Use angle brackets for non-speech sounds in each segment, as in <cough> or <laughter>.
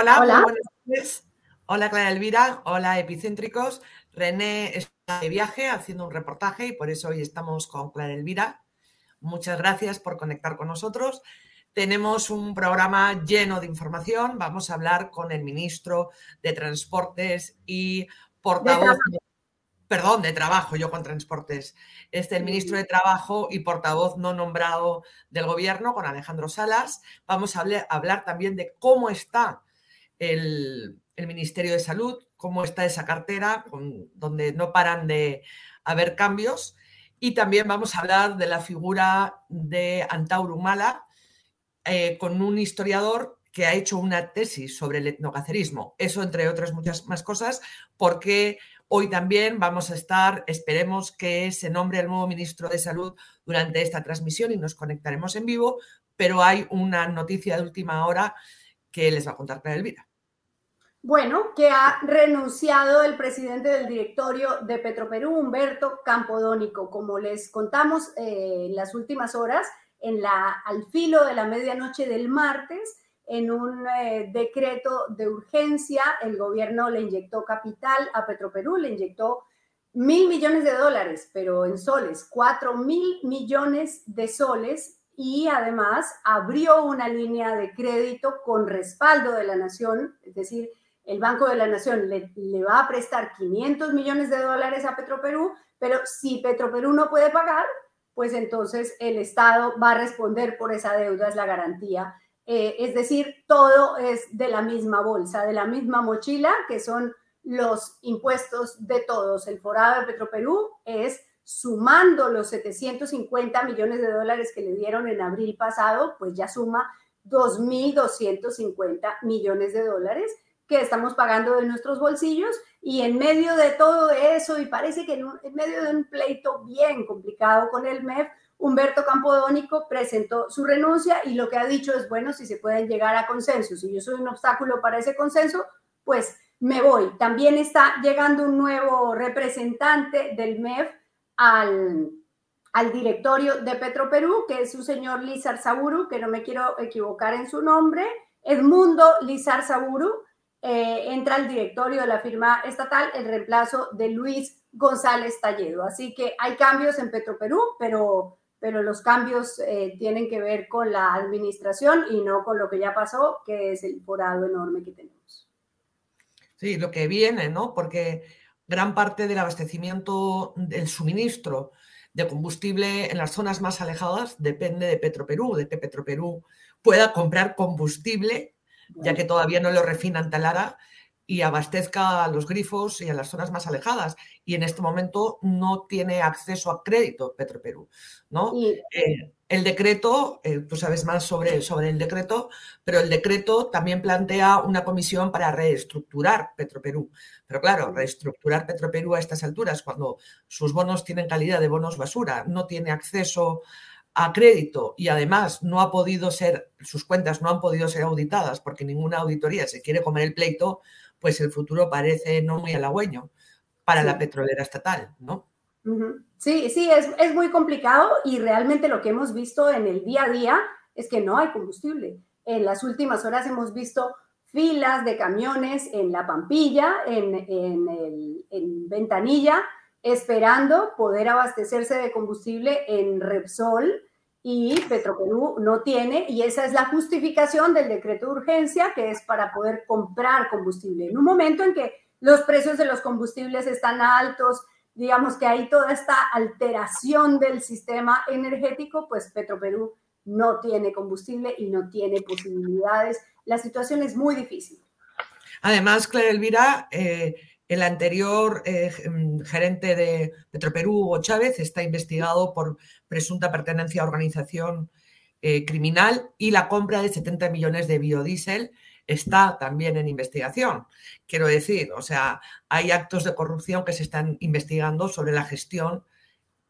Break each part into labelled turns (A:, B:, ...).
A: Hola, Hola. buenas noches. Hola Clara Elvira, hola epicéntricos. René está de viaje haciendo un reportaje y por eso hoy estamos con Clara Elvira. Muchas gracias por conectar con nosotros. Tenemos un programa lleno de información. Vamos a hablar con el ministro de Transportes y portavoz perdón, de trabajo, yo con transportes, este, el ministro de Trabajo y portavoz no nombrado del gobierno, con Alejandro Salas. Vamos a hablar, también de cómo está el, Ministerio de Salud, cómo está esa cartera, donde no paran de haber cambios. Y también vamos a hablar de la figura de Antauro Humala, eh, con un historiador que ha hecho una tesis sobre el etnocacerismo. Eso, entre otras muchas más cosas, porque Hoy también vamos a estar, esperemos que se nombre el nuevo ministro de Salud durante esta transmisión y nos conectaremos en vivo, pero hay una noticia de última hora que les va a contar Clara Elvira.
B: Bueno, que ha renunciado el presidente del directorio de Petroperú, Humberto Campodónico. Como les contamos eh, en las últimas horas, en la, al filo de la medianoche del martes, en un eh, decreto de urgencia, el gobierno le inyectó capital a Petroperú, le inyectó mil millones de dólares, pero en soles, cuatro mil millones de soles y además abrió una línea de crédito con respaldo de la nación, es decir, el Banco de la Nación le, va a prestar 500 millones de dólares a Petroperú, pero si Petroperú no puede pagar, pues entonces el Estado va a responder por esa deuda, es la garantía eh, es decir, todo es de la misma bolsa, de la misma mochila, que son los impuestos de todos. El forado de Petroperú es sumando los 750 millones de dólares que le dieron en abril pasado, pues ya suma 2.250 millones de dólares que estamos pagando de nuestros bolsillos y en medio de todo eso, y parece que en, medio de un pleito bien complicado con el MEF, Humberto Campodónico presentó su renuncia y lo que ha dicho es, bueno, si se pueden llegar a consenso, si yo soy un obstáculo para ese consenso, pues me voy. También está llegando un nuevo representante del MEF al, al directorio de Petroperú, que es un señor Lizar Saburu, que no me quiero equivocar en su nombre, Edmundo Lizar Saburu, eh, entra al directorio de la firma estatal el reemplazo de Luis González Talledo. Así que hay cambios en Petroperú, pero pero los cambios eh, tienen que ver con la administración y no con lo que ya pasó, que es el forado enorme que tenemos.
A: Sí, lo que viene, ¿no? Porque gran parte del abastecimiento, del suministro de combustible en las zonas más alejadas depende de Petroperú, de que Petroperú pueda comprar combustible, ya que todavía no lo refinan talara y abastezca a los grifos y a las zonas más alejadas. Y en este momento no tiene acceso a crédito Petroperú. ¿no? Eh, el decreto, eh, tú sabes más sobre, sobre el decreto, pero el decreto también plantea una comisión para reestructurar Petroperú. Pero claro, reestructurar Petroperú a estas alturas, cuando sus bonos tienen calidad de bonos basura, no tiene acceso a crédito y además no ha podido ser, sus cuentas no han podido ser auditadas porque ninguna auditoría se quiere comer el pleito, pues el futuro parece no muy halagüeño para la petrolera estatal, ¿no?
B: Sí, sí, es, es, muy complicado y realmente lo que hemos visto en el día a día es que no hay combustible. En las últimas horas hemos visto filas de camiones en La Pampilla, en, en, el, en Ventanilla, esperando poder abastecerse de combustible en Repsol y Petroperú no tiene, y esa es la justificación del decreto de urgencia, que es para poder comprar combustible. En un momento en que los precios de los combustibles están altos, digamos que hay toda esta alteración del sistema energético, pues Petroperú no tiene combustible y no tiene posibilidades. La situación es muy difícil.
A: Además, Clara Elvira, eh, el anterior eh, mm, gerente de Petroperú, Hugo Chávez, está investigado por presunta pertenencia a organización eh, criminal y la compra de 70 millones de biodiesel está también en investigación. Quiero decir, o sea, hay actos de corrupción que se están investigando sobre la gestión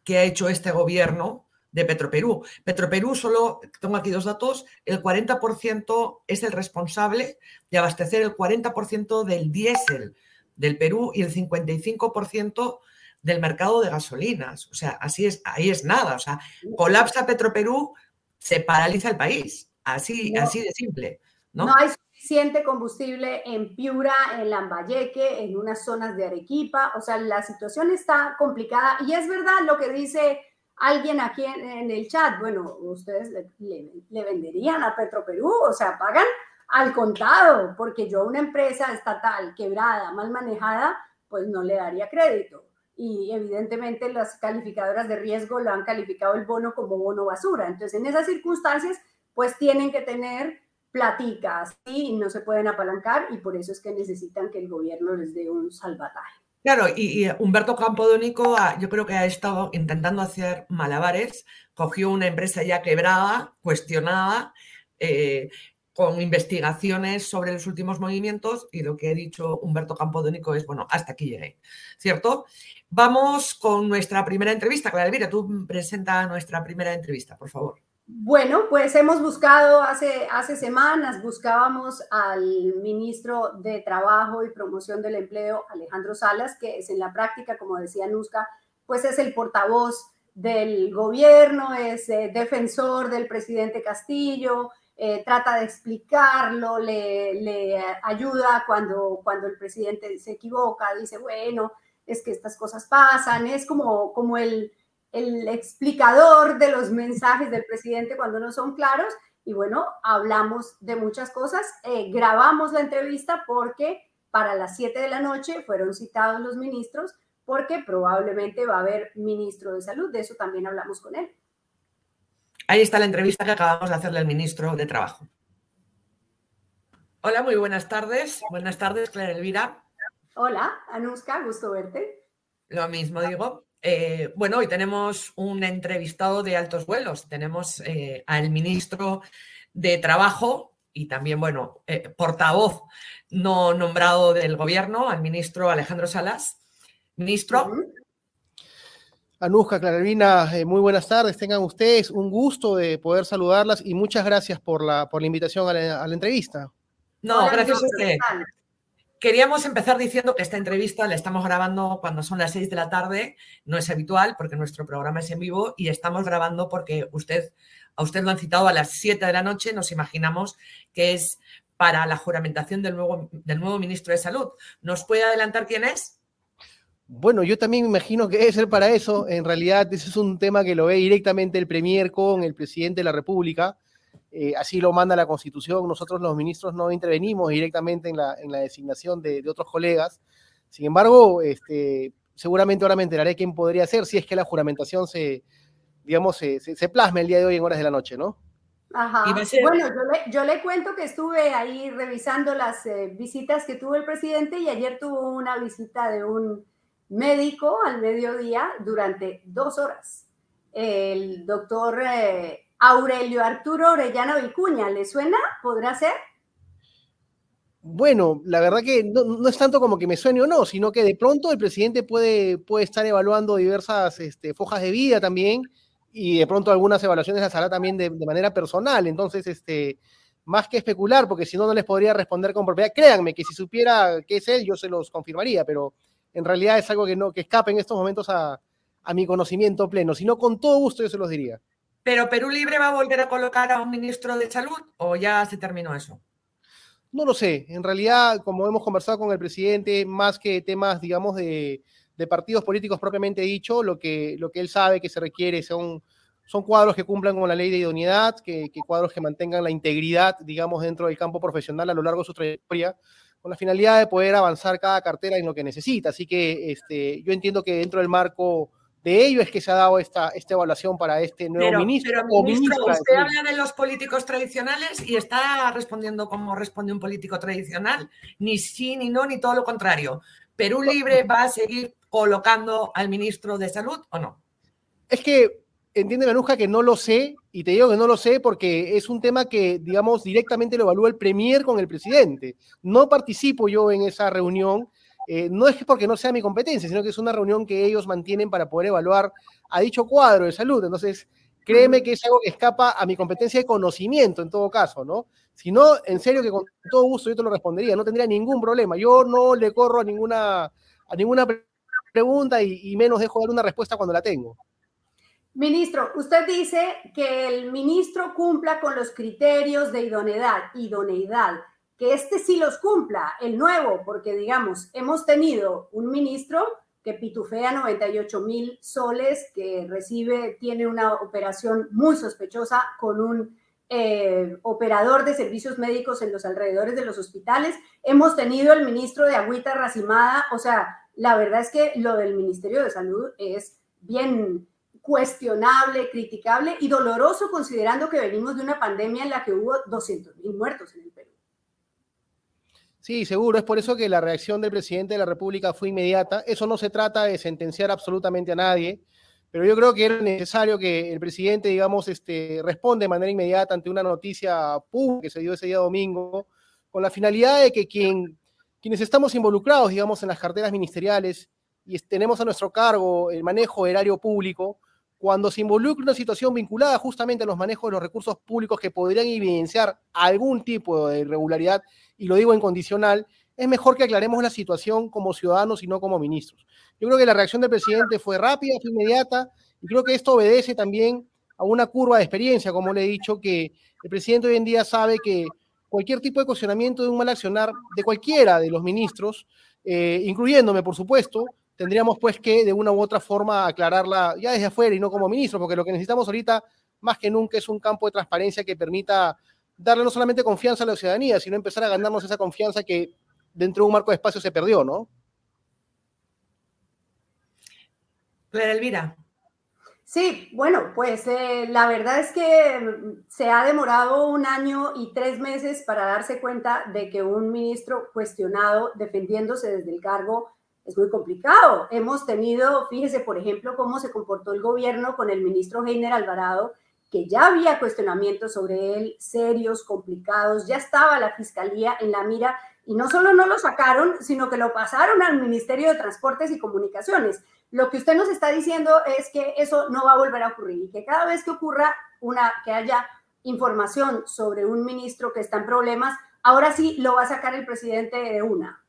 A: que ha hecho este gobierno de Petroperú. Petroperú solo, tengo aquí dos datos, el 40% es el responsable de abastecer el 40% del diésel del Perú y el 55% del mercado de gasolinas. O sea, así es, ahí es nada. O sea, colapsa Petroperú, se paraliza el país. Así, así de simple. ¿no?
B: hay suficiente combustible en Piura, en Lambayeque, en unas zonas de Arequipa. O sea, la situación está complicada y es verdad lo que dice alguien aquí en, el chat. Bueno, ustedes le, le venderían a Petroperú, o sea, pagan al contado, porque yo una empresa estatal quebrada, mal manejada, pues no le daría crédito. Y evidentemente las calificadoras de riesgo lo han calificado el bono como bono basura. Entonces, en esas circunstancias, pues tienen que tener platicas y no se pueden apalancar y por eso es que necesitan que el gobierno les dé un salvataje.
A: Claro, y, Humberto Campodónico yo creo que ha estado intentando hacer malabares, cogió una empresa ya quebrada, cuestionada, eh, con investigaciones sobre los últimos movimientos y lo que ha dicho Humberto Campodónico es, bueno, hasta aquí llegué, ¿cierto? Vamos con nuestra primera entrevista. Clara Elvira, tú presenta nuestra primera entrevista, por favor.
B: Bueno, pues hemos buscado hace, hace semanas, buscábamos al ministro de Trabajo y Promoción del Empleo, Alejandro Salas, que es en la práctica, como decía Nusca, pues es el portavoz del gobierno, es eh, defensor del presidente Castillo, eh, trata de explicarlo, le, ayuda cuando, cuando el presidente se equivoca, dice, bueno, es que estas cosas pasan, es como, como el, el explicador de los mensajes del presidente cuando no son claros. Y bueno, hablamos de muchas cosas, eh, grabamos la entrevista porque para las 7 de la noche fueron citados los ministros porque probablemente va a haber ministro de salud, de eso también hablamos con él.
A: Ahí está la entrevista que acabamos de hacerle al ministro de Trabajo. Hola, muy buenas tardes. Buenas tardes, Clara Elvira.
B: Hola, Anuska, gusto verte.
A: Lo mismo digo. Eh, bueno, hoy tenemos un entrevistado de altos vuelos. Tenemos eh, al ministro de Trabajo y también, bueno, eh, portavoz no nombrado del gobierno, al ministro Alejandro Salas. Ministro.
C: Anuska, Clarelvina, eh, muy buenas tardes. Tengan ustedes un gusto de poder saludarlas y muchas gracias por la, por la invitación a la, entrevista.
A: No, gracias a usted. Queríamos empezar diciendo que esta entrevista la estamos grabando cuando son las seis de la tarde. No es habitual porque nuestro programa es en vivo y estamos grabando porque usted, a usted lo han citado a las siete de la noche. Nos imaginamos que es para la juramentación del nuevo, del nuevo ministro de Salud. ¿Nos puede adelantar quién es?
C: Bueno, yo también me imagino que debe ser para eso. En realidad, ese es un tema que lo ve directamente el Premier con el presidente de la República. Eh, así lo manda la Constitución. Nosotros los ministros no intervenimos directamente en la, designación de, otros colegas. Sin embargo, este, seguramente ahora me enteraré quién podría ser si es que la juramentación se, digamos, se, se, plasma el día de hoy en horas de la noche, ¿no?
B: Ajá. Bueno, yo le, cuento que estuve ahí revisando las eh, visitas que tuvo el presidente y ayer tuvo una visita de un médico al mediodía durante dos horas. El doctor eh, Aurelio Arturo Orellana Vicuña, ¿le suena? ¿Podrá ser?
C: Bueno, la verdad que no, es tanto como que me suene o no, sino que de pronto el presidente puede, puede estar evaluando diversas este, fojas de vida también y de pronto algunas evaluaciones las hará también de, de, manera personal. Entonces, este, más que especular, porque si no, no les podría responder con propiedad. Créanme que si supiera qué es él, yo se los confirmaría, pero en realidad es algo que no que escape en estos momentos a, mi conocimiento pleno, sino con todo gusto yo se los diría.
A: ¿Pero Perú Libre va a volver a colocar a un ministro de salud o ya se terminó eso?
C: No lo sé. En realidad, como hemos conversado con el presidente, más que temas, digamos, de, partidos políticos propiamente dicho, lo que, lo que él sabe que se requiere son, son cuadros que cumplan con la ley de idoneidad, que, que cuadros que mantengan la integridad, digamos, dentro del campo profesional a lo largo de su trayectoria con la finalidad de poder avanzar cada cartera en lo que necesita. Así que este, yo entiendo que dentro del marco de ello es que se ha dado esta, esta evaluación para este nuevo ministro.
A: Pero, ministro, usted habla de los políticos tradicionales y está respondiendo como responde un político tradicional. Ni sí, ni no, ni todo lo contrario. ¿Perú Libre va a seguir colocando al ministro de Salud o no?
C: Es que entiende Manuja que no lo sé, y te digo que no lo sé porque es un tema que, digamos, directamente lo evalúa el Premier con el presidente. No participo yo en esa reunión, eh, no es que porque no sea mi competencia, sino que es una reunión que ellos mantienen para poder evaluar a dicho cuadro de salud. Entonces, créeme que es algo que escapa a mi competencia de conocimiento en todo caso, ¿no? Si no, en serio que con todo gusto yo te lo respondería, no tendría ningún problema. Yo no le corro a ninguna, a ninguna pregunta y, y menos dejo dar una respuesta cuando la tengo.
B: Ministro, usted dice que el ministro cumpla con los criterios de idoneidad. idoneidad. que este sí los cumpla, el nuevo, porque digamos, hemos tenido un ministro que pitufea 98 mil soles, que recibe, tiene una operación muy sospechosa con un eh, operador de servicios médicos en los alrededores de los hospitales. Hemos tenido el ministro de Agüita Racimada, o sea, la verdad es que lo del Ministerio de Salud es bien cuestionable, criticable y doloroso considerando que venimos de una pandemia en la que hubo 200 mil muertos en el Perú.
C: Sí, seguro. Es por eso que la reacción del presidente de la República fue inmediata. Eso no se trata de sentenciar absolutamente a nadie, pero yo creo que era necesario que el presidente, digamos, este, responda de manera inmediata ante una noticia pública que se dio ese día domingo, con la finalidad de que quien, quienes estamos involucrados, digamos, en las carteras ministeriales y tenemos a nuestro cargo el manejo del erario público, cuando se involucra una situación vinculada justamente a los manejos de los recursos públicos que podrían evidenciar algún tipo de irregularidad, y lo digo en condicional, es mejor que aclaremos la situación como ciudadanos y no como ministros. Yo creo que la reacción del presidente fue rápida, fue inmediata, y creo que esto obedece también a una curva de experiencia, como le he dicho, que el presidente hoy en día sabe que cualquier tipo de cuestionamiento de un mal accionar de cualquiera de los ministros, eh, incluyéndome, por supuesto, tendríamos pues que de una u otra forma aclararla ya desde afuera y no como ministro, porque lo que necesitamos ahorita más que nunca es un campo de transparencia que permita darle no solamente confianza a la ciudadanía, sino empezar a ganarnos esa confianza que dentro de un marco de espacio se perdió, ¿no?
A: Clara Elvira.
B: Sí, bueno, pues eh, la verdad es que se ha demorado un año y tres meses para darse cuenta de que un ministro cuestionado defendiéndose desde el cargo es muy complicado. Hemos tenido, fíjese, por ejemplo, cómo se comportó el gobierno con el ministro Heiner Alvarado, que ya había cuestionamientos sobre él, serios, complicados, ya estaba la fiscalía en la mira y no solo no lo sacaron, sino que lo pasaron al Ministerio de Transportes y Comunicaciones. Lo que usted nos está diciendo es que eso no va a volver a ocurrir y que cada vez que ocurra una, que haya información sobre un ministro que está en problemas, ahora sí lo va a sacar el presidente de una.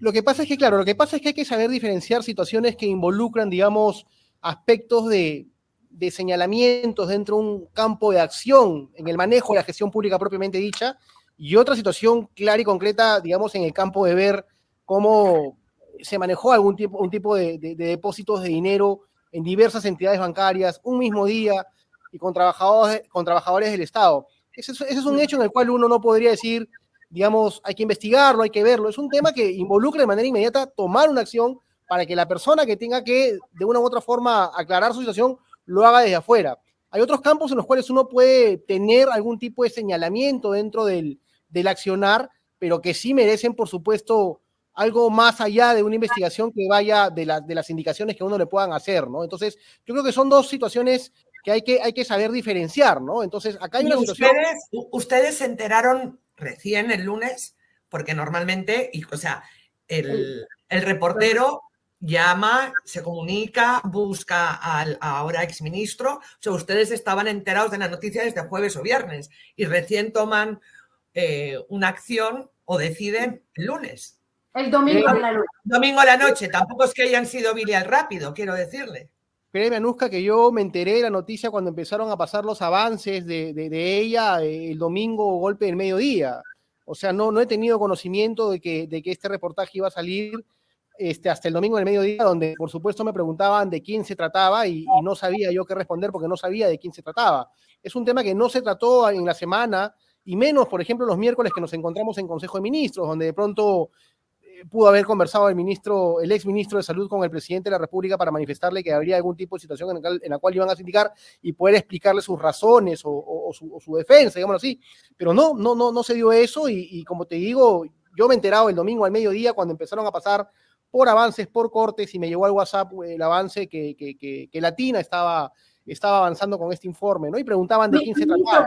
C: Lo que pasa es que, claro, lo que pasa es que hay que saber diferenciar situaciones que involucran, digamos, aspectos de, de señalamientos dentro de un campo de acción en el manejo de la gestión pública propiamente dicha y otra situación clara y concreta, digamos, en el campo de ver cómo se manejó algún tipo, un tipo de, depósitos de dinero en diversas entidades bancarias un mismo día y con trabajadores, con trabajadores del Estado. Ese, ese es un hecho en el cual uno no podría decir digamos, hay que investigarlo, hay que verlo. Es un tema que involucra de manera inmediata tomar una acción para que la persona que tenga que, de una u otra forma, aclarar su situación, lo haga desde afuera. Hay otros campos en los cuales uno puede tener algún tipo de señalamiento dentro del, del accionar, pero que sí merecen, por supuesto, algo más allá de una investigación que vaya de, de las indicaciones que uno le puedan hacer, ¿no? Entonces, yo creo que son dos situaciones que hay que, hay que saber diferenciar, ¿no? Entonces, acá hay una situación...
A: Ustedes se enteraron recién el lunes, porque normalmente, y, o sea, el, reportero llama, se comunica, busca al ahora exministro. O sea, ustedes estaban enterados de la noticia desde jueves o viernes y recién toman eh, una acción o deciden el lunes.
B: El domingo a la noche.
A: Domingo a la noche. Tampoco es que hayan sido bilial rápido, quiero decirle.
C: Créeme, Anuska, que yo me enteré de la noticia cuando empezaron a pasar los avances de, ella eh, el domingo golpe del mediodía. O sea, no, no he tenido conocimiento de que, de que este reportaje iba a salir este, hasta el domingo del mediodía, donde por supuesto me preguntaban de quién se trataba y, no sabía yo qué responder porque no sabía de quién se trataba. Es un tema que no se trató en la semana y menos, por ejemplo, los miércoles que nos encontramos en Consejo de Ministros, donde de pronto pudo haber conversado el ministro, el ex ministro de Salud con el presidente de la República para manifestarle que habría algún tipo de situación en, la cual iban a sindicar y poder explicarle sus razones o, su, defensa, digámoslo así. Pero no, no, no, no se dio eso y, como te digo, yo me he enterado el domingo al mediodía cuando empezaron a pasar por avances, por cortes y me llegó al WhatsApp el avance que, que, que, Latina estaba, estaba avanzando con este informe, ¿no? Y preguntaban de quién se trataba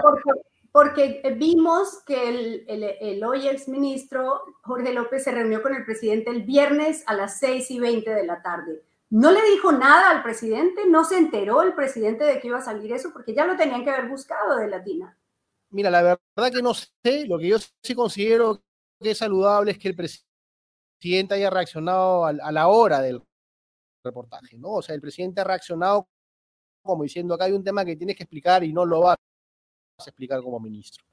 B: porque vimos que el, el, el, hoy exministro Jorge López se reunió con el presidente el viernes a las 6 y 20 de la tarde. No le dijo nada al presidente, no se enteró el presidente de que iba a salir eso, porque ya lo tenían que haber buscado de Latina.
C: Mira, la verdad que no sé, lo que yo sí considero que es saludable es que el presidente haya reaccionado a, la hora del reportaje, ¿no? O sea, el presidente ha reaccionado como diciendo acá hay un tema que tienes que explicar y no lo va explicar como ministro.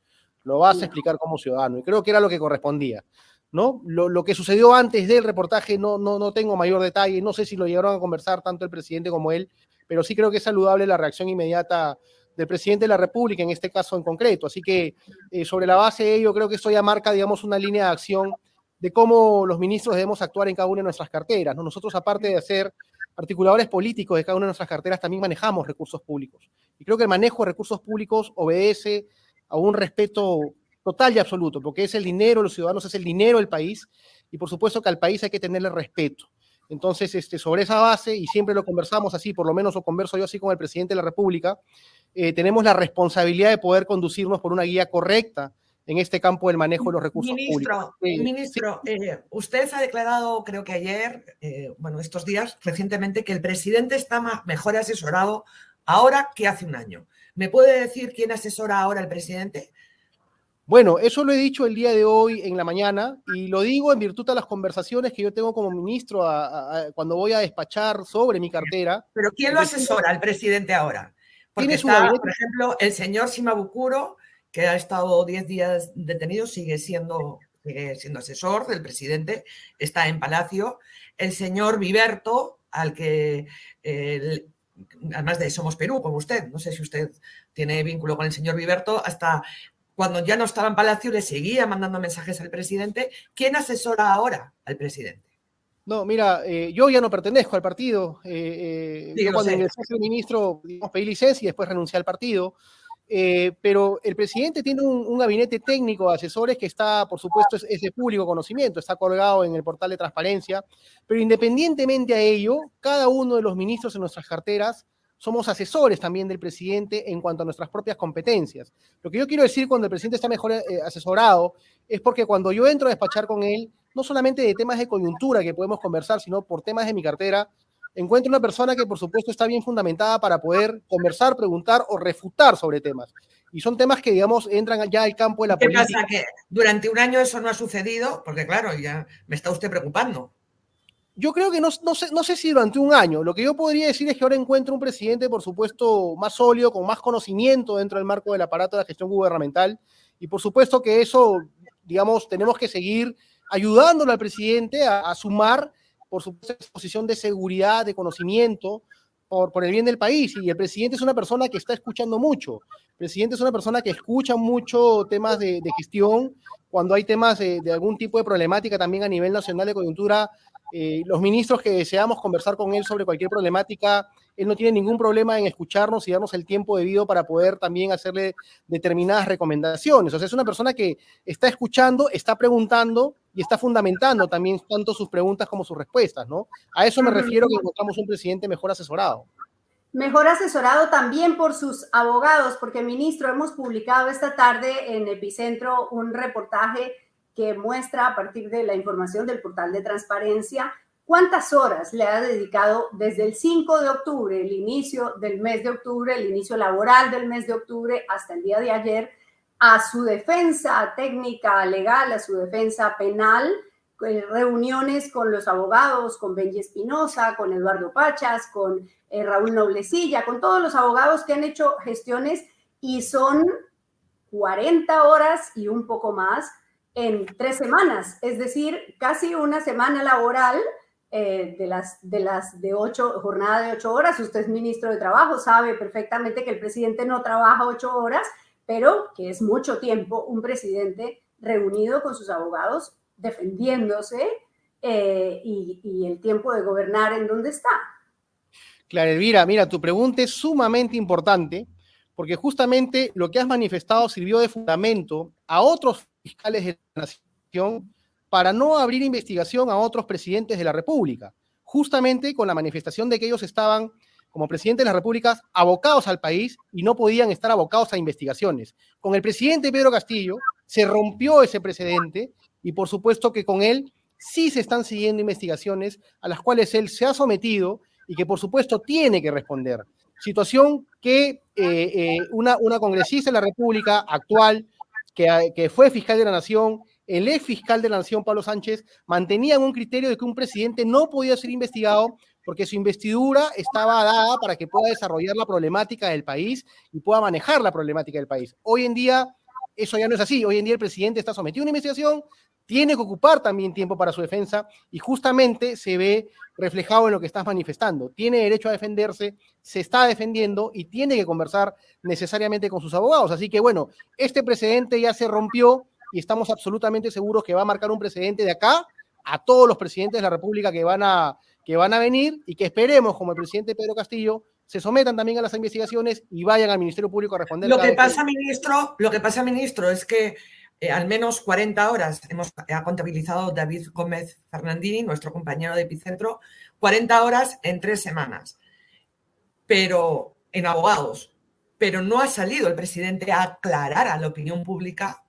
C: lo vas a explicar como ciudadano. Y creo que era lo que correspondía. ¿no? Lo, que sucedió antes del reportaje no, no, no tengo mayor detalle, no sé si lo llegaron a conversar tanto el presidente como él, pero sí creo que es saludable la reacción inmediata del presidente de la República, en este caso en concreto. Así que eh, sobre la base de ello, creo que esto ya marca, digamos, una línea de acción de cómo los ministros debemos actuar en cada una de nuestras carteras. ¿no? Nosotros, aparte de ser articuladores políticos de cada una de nuestras carteras, también manejamos recursos públicos. Y creo que el manejo de recursos públicos obedece a un respeto total y absoluto, porque es el dinero, los ciudadanos es el dinero del país, y por supuesto que al país hay que tenerle respeto. Entonces, este, sobre esa base, y siempre lo conversamos así, por lo menos lo converso yo así con el presidente de la República, eh, tenemos la responsabilidad de poder conducirnos por una guía correcta en este campo del manejo de los recursos
A: ministro,
C: públicos.
A: Ministro, eh, usted ha declarado, creo que ayer, eh, bueno, estos días recientemente, que el presidente está mejor asesorado ahora que hace un año. ¿Me puede decir quién asesora ahora al presidente?
C: Bueno, eso lo he dicho el día de hoy en la mañana y lo digo en virtud de las conversaciones que yo tengo como ministro cuando voy a despachar sobre mi cartera.
A: Pero ¿quién lo asesora al presidente ahora? Porque está, por ejemplo, el señor Simabukuro, que ha estado 10 días detenido, sigue siendo, siendo asesor del presidente, está en Palacio. El señor Viverto, al que, además de Somos Perú, como usted, no sé si usted tiene vínculo con el señor Viverto, hasta cuando ya no estaba en Palacio, le seguía mandando mensajes al presidente. ¿Quién asesora ahora al presidente?
C: No, mira, eh, yo ya no pertenezco al partido. Eh, eh, cuando ingresé a ministro, digamos, pedí licencia y después renuncié al partido. Pero el presidente tiene un, gabinete técnico de asesores que está, por supuesto, es, es, de público conocimiento, está colgado en el portal de transparencia. Pero independientemente a ello, cada uno de los ministros en nuestras carteras somos asesores también del presidente en cuanto a nuestras propias competencias. Lo que yo quiero decir cuando el presidente está mejor eh, asesorado es porque cuando yo entro a despachar con él, no solamente de temas de coyuntura que podemos conversar, sino por temas de mi cartera, encuentro una persona que por supuesto está bien fundamentada para poder conversar, preguntar o refutar sobre temas. Y son temas que, digamos, entran ya al campo de la
A: ¿Qué
C: política.
A: pasa? Que durante un año eso no ha sucedido, porque claro, ya me está usted preocupando
C: yo creo que no, no, sé, no sé si durante un año. Lo que yo podría decir es que ahora encuentro un presidente, por supuesto, más sólido, con más conocimiento dentro del marco del aparato de la gestión gubernamental. Y por supuesto que eso, digamos, tenemos que seguir ayudándole al presidente a, sumar, por supuesto, posición de seguridad, de conocimiento, por, el bien del país. Y el presidente es una persona que está escuchando mucho. El presidente es una persona que escucha mucho temas de, gestión. Cuando hay temas de, algún tipo de problemática también a nivel nacional de coyuntura, eh, los ministros que deseamos conversar con él sobre cualquier problemática, él no tiene ningún problema en escucharnos y darnos el tiempo debido para poder también hacerle determinadas recomendaciones. O sea, es una persona que está escuchando, está preguntando y está fundamentando también tanto sus preguntas como sus respuestas, ¿no? A eso me refiero que encontramos un presidente mejor asesorado.
B: Mejor asesorado también por sus abogados, porque ministro, hemos publicado esta tarde en Epicentro un reportaje que muestra a partir de la información del portal de transparencia cuántas horas le ha dedicado desde el 5 de octubre, el inicio del mes de octubre, el inicio laboral del mes de octubre hasta el día de ayer, a su defensa técnica legal, a su defensa penal, reuniones con los abogados, con Benji Espinosa, con Eduardo Pachas, con eh, Raúl Noblecilla, con todos los abogados que han hecho gestiones y son 40 horas y un poco más en tres semanas, es decir, casi una semana laboral eh, de las de las de ocho, jornada de ocho horas. Usted es ministro de Trabajo, sabe perfectamente que el presidente no trabaja ocho horas, pero que es mucho tiempo un presidente reunido con sus abogados defendiéndose eh, y, y el tiempo de gobernar en donde está.
C: Clara Elvira, mira, tu pregunta es sumamente importante porque justamente lo que has manifestado sirvió de fundamento a otros fiscales de la nación para no abrir investigación a otros presidentes de la República, justamente con la manifestación de que ellos estaban como presidentes de las repúblicas abocados al país y no podían estar abocados a investigaciones. Con el presidente Pedro Castillo se rompió ese precedente y por supuesto que con él sí se están siguiendo investigaciones a las cuales él se ha sometido y que por supuesto tiene que responder. Situación que eh, eh, una, una congresista de la República actual, que, que fue fiscal de la Nación, el ex fiscal de la Nación, Pablo Sánchez, mantenían un criterio de que un presidente no podía ser investigado porque su investidura estaba dada para que pueda desarrollar la problemática del país y pueda manejar la problemática del país. Hoy en día eso ya no es así. Hoy en día el presidente está sometido a una investigación, tiene que ocupar también tiempo para su defensa y justamente se ve reflejado en lo que estás manifestando. Tiene derecho a defenderse, se está defendiendo y tiene que conversar necesariamente con sus abogados. Así que bueno, este precedente ya se rompió y estamos absolutamente seguros que va a marcar un precedente de acá a todos los presidentes de la República que van a, que van a venir y que esperemos, como el presidente Pedro Castillo, se sometan también a las investigaciones y vayan al Ministerio Público a responder.
A: Lo que pasa, ministro, lo que pasa, ministro, es que eh, al menos 40 horas hemos ha contabilizado David Gómez Fernandini, nuestro compañero de Epicentro, 40 horas en tres semanas, pero en abogados. Pero no ha salido el presidente a aclarar a la opinión pública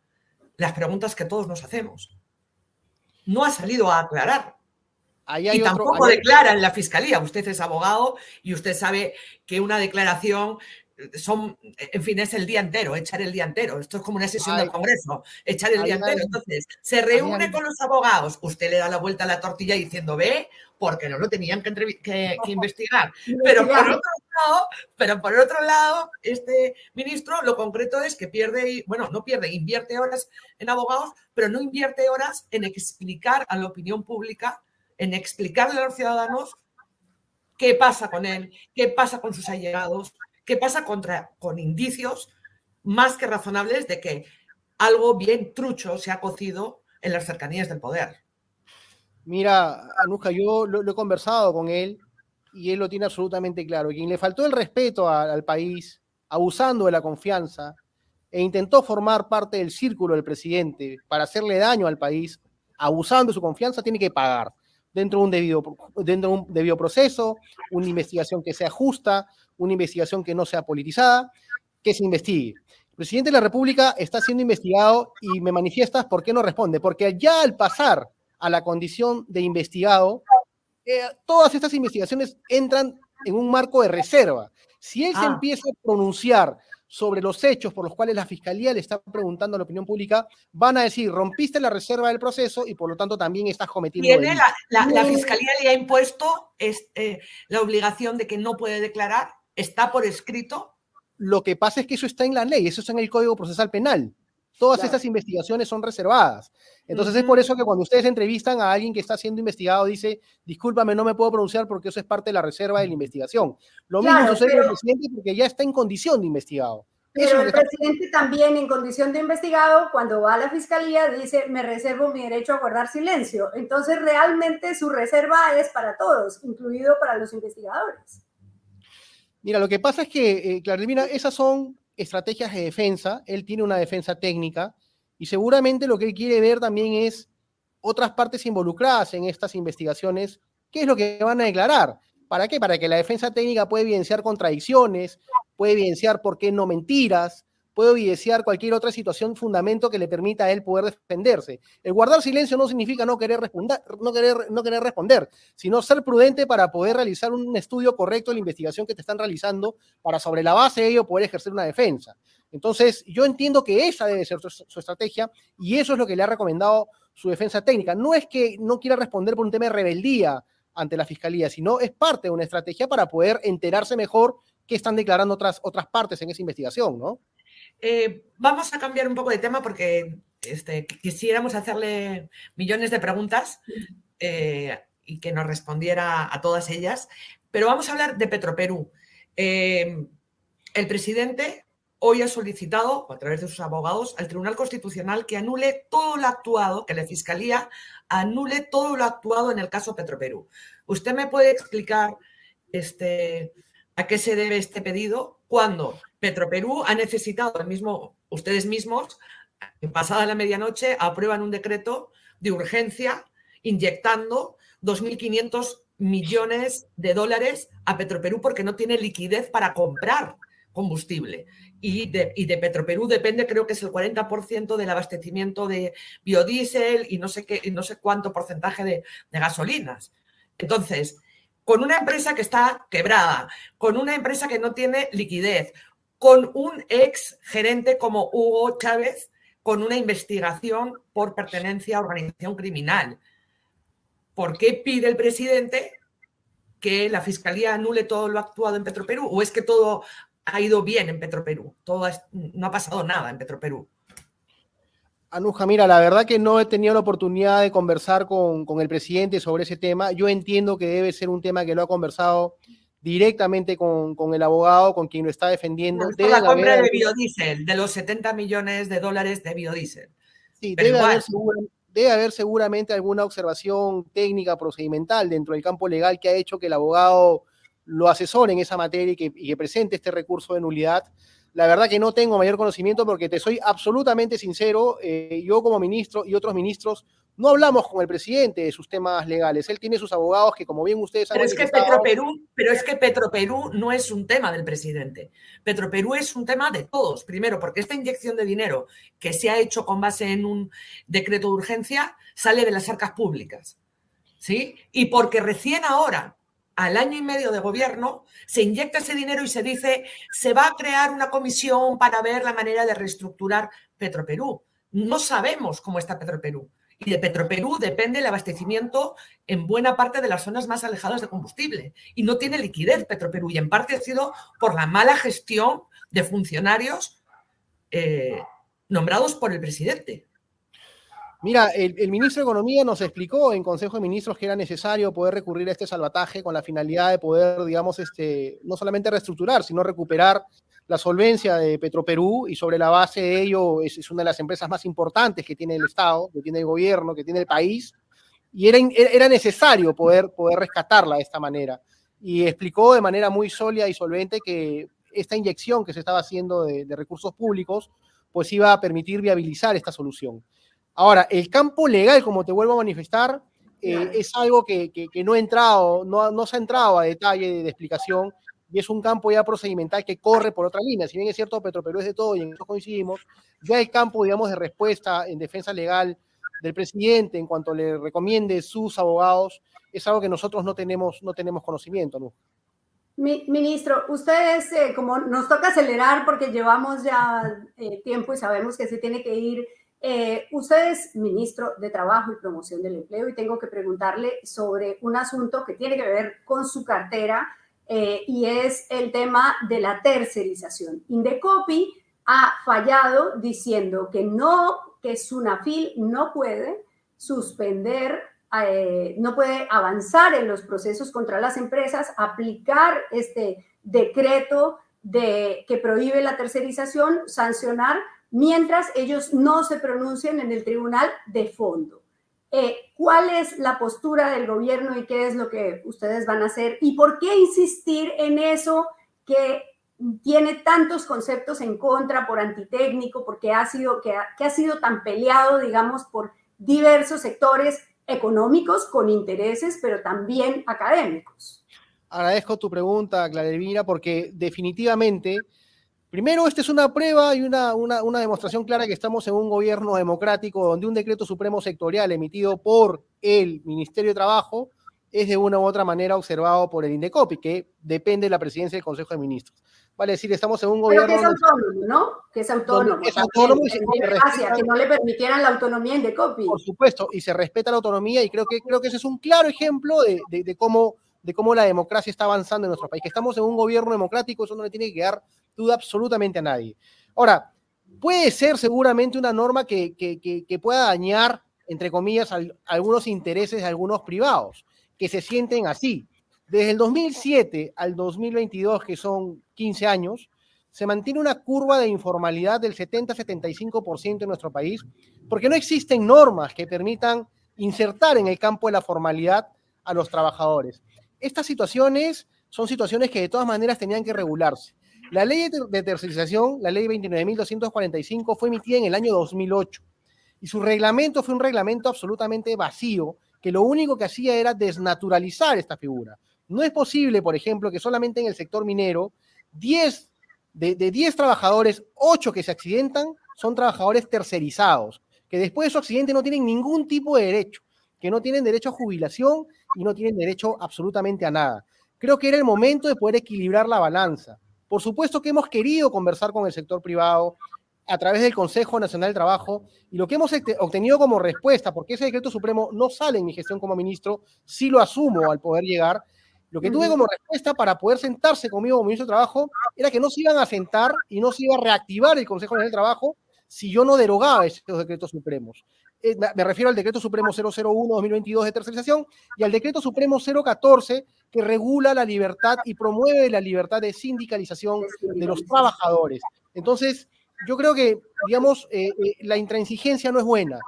A: las preguntas que todos nos hacemos. No ha salido a aclarar. y tampoco declara en la fiscalía. Usted es abogado y usted sabe que una declaración son, en fin, es el día entero, echar el día entero. Esto es como una sesión del Congreso, echar el día entero. Entonces, se reúne con los abogados, usted le da la vuelta a la tortilla diciendo, ve, porque no lo tenían que, investigar. <laughs> Pero por, otro lado, pero por otro lado, este ministro, lo concreto es que pierde, bueno, no pierde, invierte horas en abogados, pero no invierte horas en explicar a la opinión pública, en explicarle a los ciudadanos qué pasa con él, qué pasa con sus allegados, ¿Qué pasa contra, con indicios más que razonables de que algo bien trucho se ha cocido en las cercanías del poder?
C: Mira, Anuja, yo lo, he conversado con él y él lo tiene absolutamente claro. Quien le faltó el respeto al país, abusando de la confianza, e intentó formar parte del círculo del presidente para hacerle daño al país, abusando de su confianza, tiene que pagar dentro de un debido, dentro de un debido proceso, una investigación que sea justa, una investigación que no sea politizada, que se investigue. El presidente de la República está siendo investigado y me manifiestas por qué no responde, porque ya al pasar a la condición de investigado, eh, todas estas investigaciones entran en un marco de reserva. Si él se ah. empieza a pronunciar sobre los hechos por los cuales la fiscalía le está preguntando a la opinión pública, van a decir, rompiste la reserva del proceso y por lo tanto también estás cometiendo.
A: ¿Tiene la, la, fiscalía le ha impuesto eh, la obligación de que no puede declarar? ¿Está por escrito?
C: Lo que pasa es que eso está en la ley, eso está en el Código Procesal Penal. Todas estas investigaciones son reservadas. Entonces es por eso que cuando ustedes entrevistan a alguien que está siendo investigado, dice, discúlpame, no me puedo pronunciar porque eso es parte de la reserva de la investigación. Lo mismo sucede con el presidente porque ya está en condición de investigado.
B: Pero el presidente también en condición de investigado, cuando va a la fiscalía, dice, me reservo mi derecho a guardar silencio. Entonces realmente su reserva es para todos, incluido para los investigadores.
C: Mira, lo que pasa es que, eh, esas son estrategias de defensa. Él tiene una defensa técnica y seguramente lo que él quiere ver también es otras partes involucradas en estas investigaciones, qué es lo que van a declarar. ¿Para qué? Para que la defensa técnica pueda evidenciar contradicciones, puede evidenciar por qué no mentiras, puede evidenciar cualquier otra situación, fundamento que le permita a él poder defenderse. El guardar silencio no significa no querer responder, no querer, no querer responder, sino ser prudente para poder realizar un estudio correcto de la investigación que te están realizando para sobre la base de ello poder ejercer una defensa. Entonces, yo entiendo que esa debe ser su, su estrategia y eso es lo que le ha recomendado su defensa técnica. No es que no quiera responder por un tema de rebeldía ante la fiscalía, sino es parte de una estrategia para poder enterarse mejor qué están declarando otras, otras partes en esa investigación, ¿no?
A: Eh, vamos a cambiar un poco de tema porque este, quisiéramos hacerle millones de preguntas eh, y que nos respondiera a todas ellas, pero vamos a hablar de Petroperú. Eh, el presidente hoy ha solicitado, a través de sus abogados, al Tribunal Constitucional que anule todo lo actuado, que la Fiscalía anule todo lo actuado en el caso Petroperú. ¿Usted me puede explicar este, a qué se debe este pedido cuando Petroperú ha necesitado el mismo, ustedes mismos, pasada la medianoche, aprueban un decreto de urgencia inyectando 2.500 millones de dólares a Petroperú porque no tiene liquidez para comprar combustible. Y de, y de Petroperú depende, creo que es el 40% del abastecimiento de biodiesel y no sé, qué, no sé cuánto porcentaje de, de gasolinas. Entonces, con una empresa que está quebrada, con una empresa que no tiene liquidez, con un ex gerente como Hugo Chávez con una investigación por pertenencia a organización criminal. ¿Por qué pide el presidente que la fiscalía anule todo lo actuado en Petroperú? ¿O es que todo ha ido bien en Petroperú? Todo no ha pasado nada en Petroperú.
C: Anuja, mira, la verdad que no he tenido la oportunidad de conversar con, con, el presidente sobre ese tema. Yo entiendo que debe ser un tema que lo ha conversado directamente con, con el abogado, con quien lo está defendiendo.
A: Debe la compra haber... de biodiesel, de los 70 millones de dólares de biodiesel.
C: Sí, debe haber, debe haber, seguramente alguna observación técnica, procedimental dentro del campo legal que ha hecho que el abogado lo asesore en esa materia y que, y que presente este recurso de nulidad. La verdad que no tengo mayor conocimiento porque te soy absolutamente sincero, eh, yo como ministro y otros ministros no hablamos con el presidente de sus temas legales. Él tiene sus abogados que, como bien ustedes
A: pero es que Petroperú, Pero es que Petroperú no es un tema del presidente. Petroperú es un tema de todos. Primero, porque esta inyección de dinero que se ha hecho con base en un decreto de urgencia sale de las arcas públicas. ¿Sí? Y porque recién ahora al año y medio de gobierno, se inyecta ese dinero y se dice, se va a crear una comisión para ver la manera de reestructurar Petroperú. No sabemos cómo está Petroperú. Y de Petroperú depende el abastecimiento en buena parte de las zonas más alejadas de combustible. Y no tiene liquidez Petroperú. Y en parte ha sido por la mala gestión de funcionarios eh, nombrados por el presidente.
C: Mira, el, el, ministro de Economía nos explicó en Consejo de Ministros que era necesario poder recurrir a este salvataje con la finalidad de poder, digamos, este, no solamente reestructurar, sino recuperar la solvencia de Petroperú y sobre la base de ello es, es una de las empresas más importantes que tiene el Estado, que tiene el gobierno, que tiene el país, y era, era necesario poder, poder rescatarla de esta manera. Y explicó de manera muy sólida y solvente que esta inyección que se estaba haciendo de, de recursos públicos, pues iba a permitir viabilizar esta solución. Ahora, el campo legal, como te vuelvo a manifestar, eh, es algo que, que, que, no, he entrado, no, no se ha entrado a detalle de, de, explicación y es un campo ya procedimental que corre por otra línea. Si bien es cierto, Petroperú es de todo y en eso coincidimos, ya el campo, digamos, de respuesta en defensa legal del presidente en cuanto le recomiende sus abogados es algo que nosotros no tenemos, no tenemos conocimiento. ¿no?
B: Mi, ministro, ustedes, eh, como nos toca acelerar porque llevamos ya eh, tiempo y sabemos que se tiene que ir eh, usted es ministro de Trabajo y Promoción del Empleo y tengo que preguntarle sobre un asunto que tiene que ver con su cartera eh, y es el tema de la tercerización. Indecopi ha fallado diciendo que no, que Sunafil no puede suspender, eh, no puede avanzar en los procesos contra las empresas, aplicar este decreto de, que prohíbe la tercerización, sancionar mientras ellos no se pronuncien en el tribunal de fondo. Eh, ¿Cuál es la postura del gobierno y qué es lo que ustedes van a hacer? ¿Y por qué insistir en eso que tiene tantos conceptos en contra por antitécnico, porque ha sido, que ha, sido tan peleado, digamos, por diversos sectores económicos con intereses, pero también académicos?
C: Agradezco tu pregunta, Clara Elvira, porque definitivamente Primero, esta es una prueba y una, una, una, demostración clara que estamos en un gobierno democrático donde un decreto supremo sectorial emitido por el Ministerio de Trabajo es de una u otra manera observado por el INDECOPI, que depende de la presidencia del Consejo de Ministros. Vale decir, estamos en un gobierno...
B: Pero que es autónomo, ¿no? Que es autónomo. Es autónomo y se respeta, que no le permitieran la autonomía INDECOPI.
C: Por supuesto, y se respeta la autonomía y creo que, creo que ese es un claro ejemplo de, de, de cómo de cómo la democracia está avanzando en nuestro país, que estamos en un gobierno democrático, eso no le tiene que quedar duda absolutamente a nadie. Ahora, puede ser seguramente una norma que, que, que, pueda dañar, entre comillas, al, algunos intereses de algunos privados, que se sienten así. Desde el 2007 al 2022, que son 15 años, se mantiene una curva de informalidad del 70-75% en nuestro país, porque no existen normas que permitan insertar en el campo de la formalidad a los trabajadores. Estas situaciones son situaciones que de todas maneras tenían que regularse. La ley de tercerización, la ley 29.245, fue emitida en el año 2008 y su reglamento fue un reglamento absolutamente vacío que lo único que hacía era desnaturalizar esta figura. No es posible, por ejemplo, que solamente en el sector minero, 10 de, de 10 trabajadores, 8 que se accidentan son trabajadores tercerizados, que después de su accidente no tienen ningún tipo de derecho, que no tienen derecho a jubilación y no tienen derecho absolutamente a nada. Creo que era el momento de poder equilibrar la balanza. Por supuesto que hemos querido conversar con el sector privado a través del Consejo Nacional del Trabajo y lo que hemos obtenido como respuesta, porque ese decreto supremo no sale en mi gestión como ministro, sí lo asumo al poder llegar, lo que tuve como respuesta para poder sentarse conmigo como ministro de Trabajo era que no se iban a sentar y no se iba a reactivar el Consejo Nacional del Trabajo si yo no derogaba esos decretos supremos. Eh, me refiero al decreto supremo 001-2022 de tercerización y al decreto supremo 014 que regula la libertad y promueve la libertad de sindicalización de los trabajadores. Entonces, yo creo que, digamos, eh, eh, la intransigencia no es buena.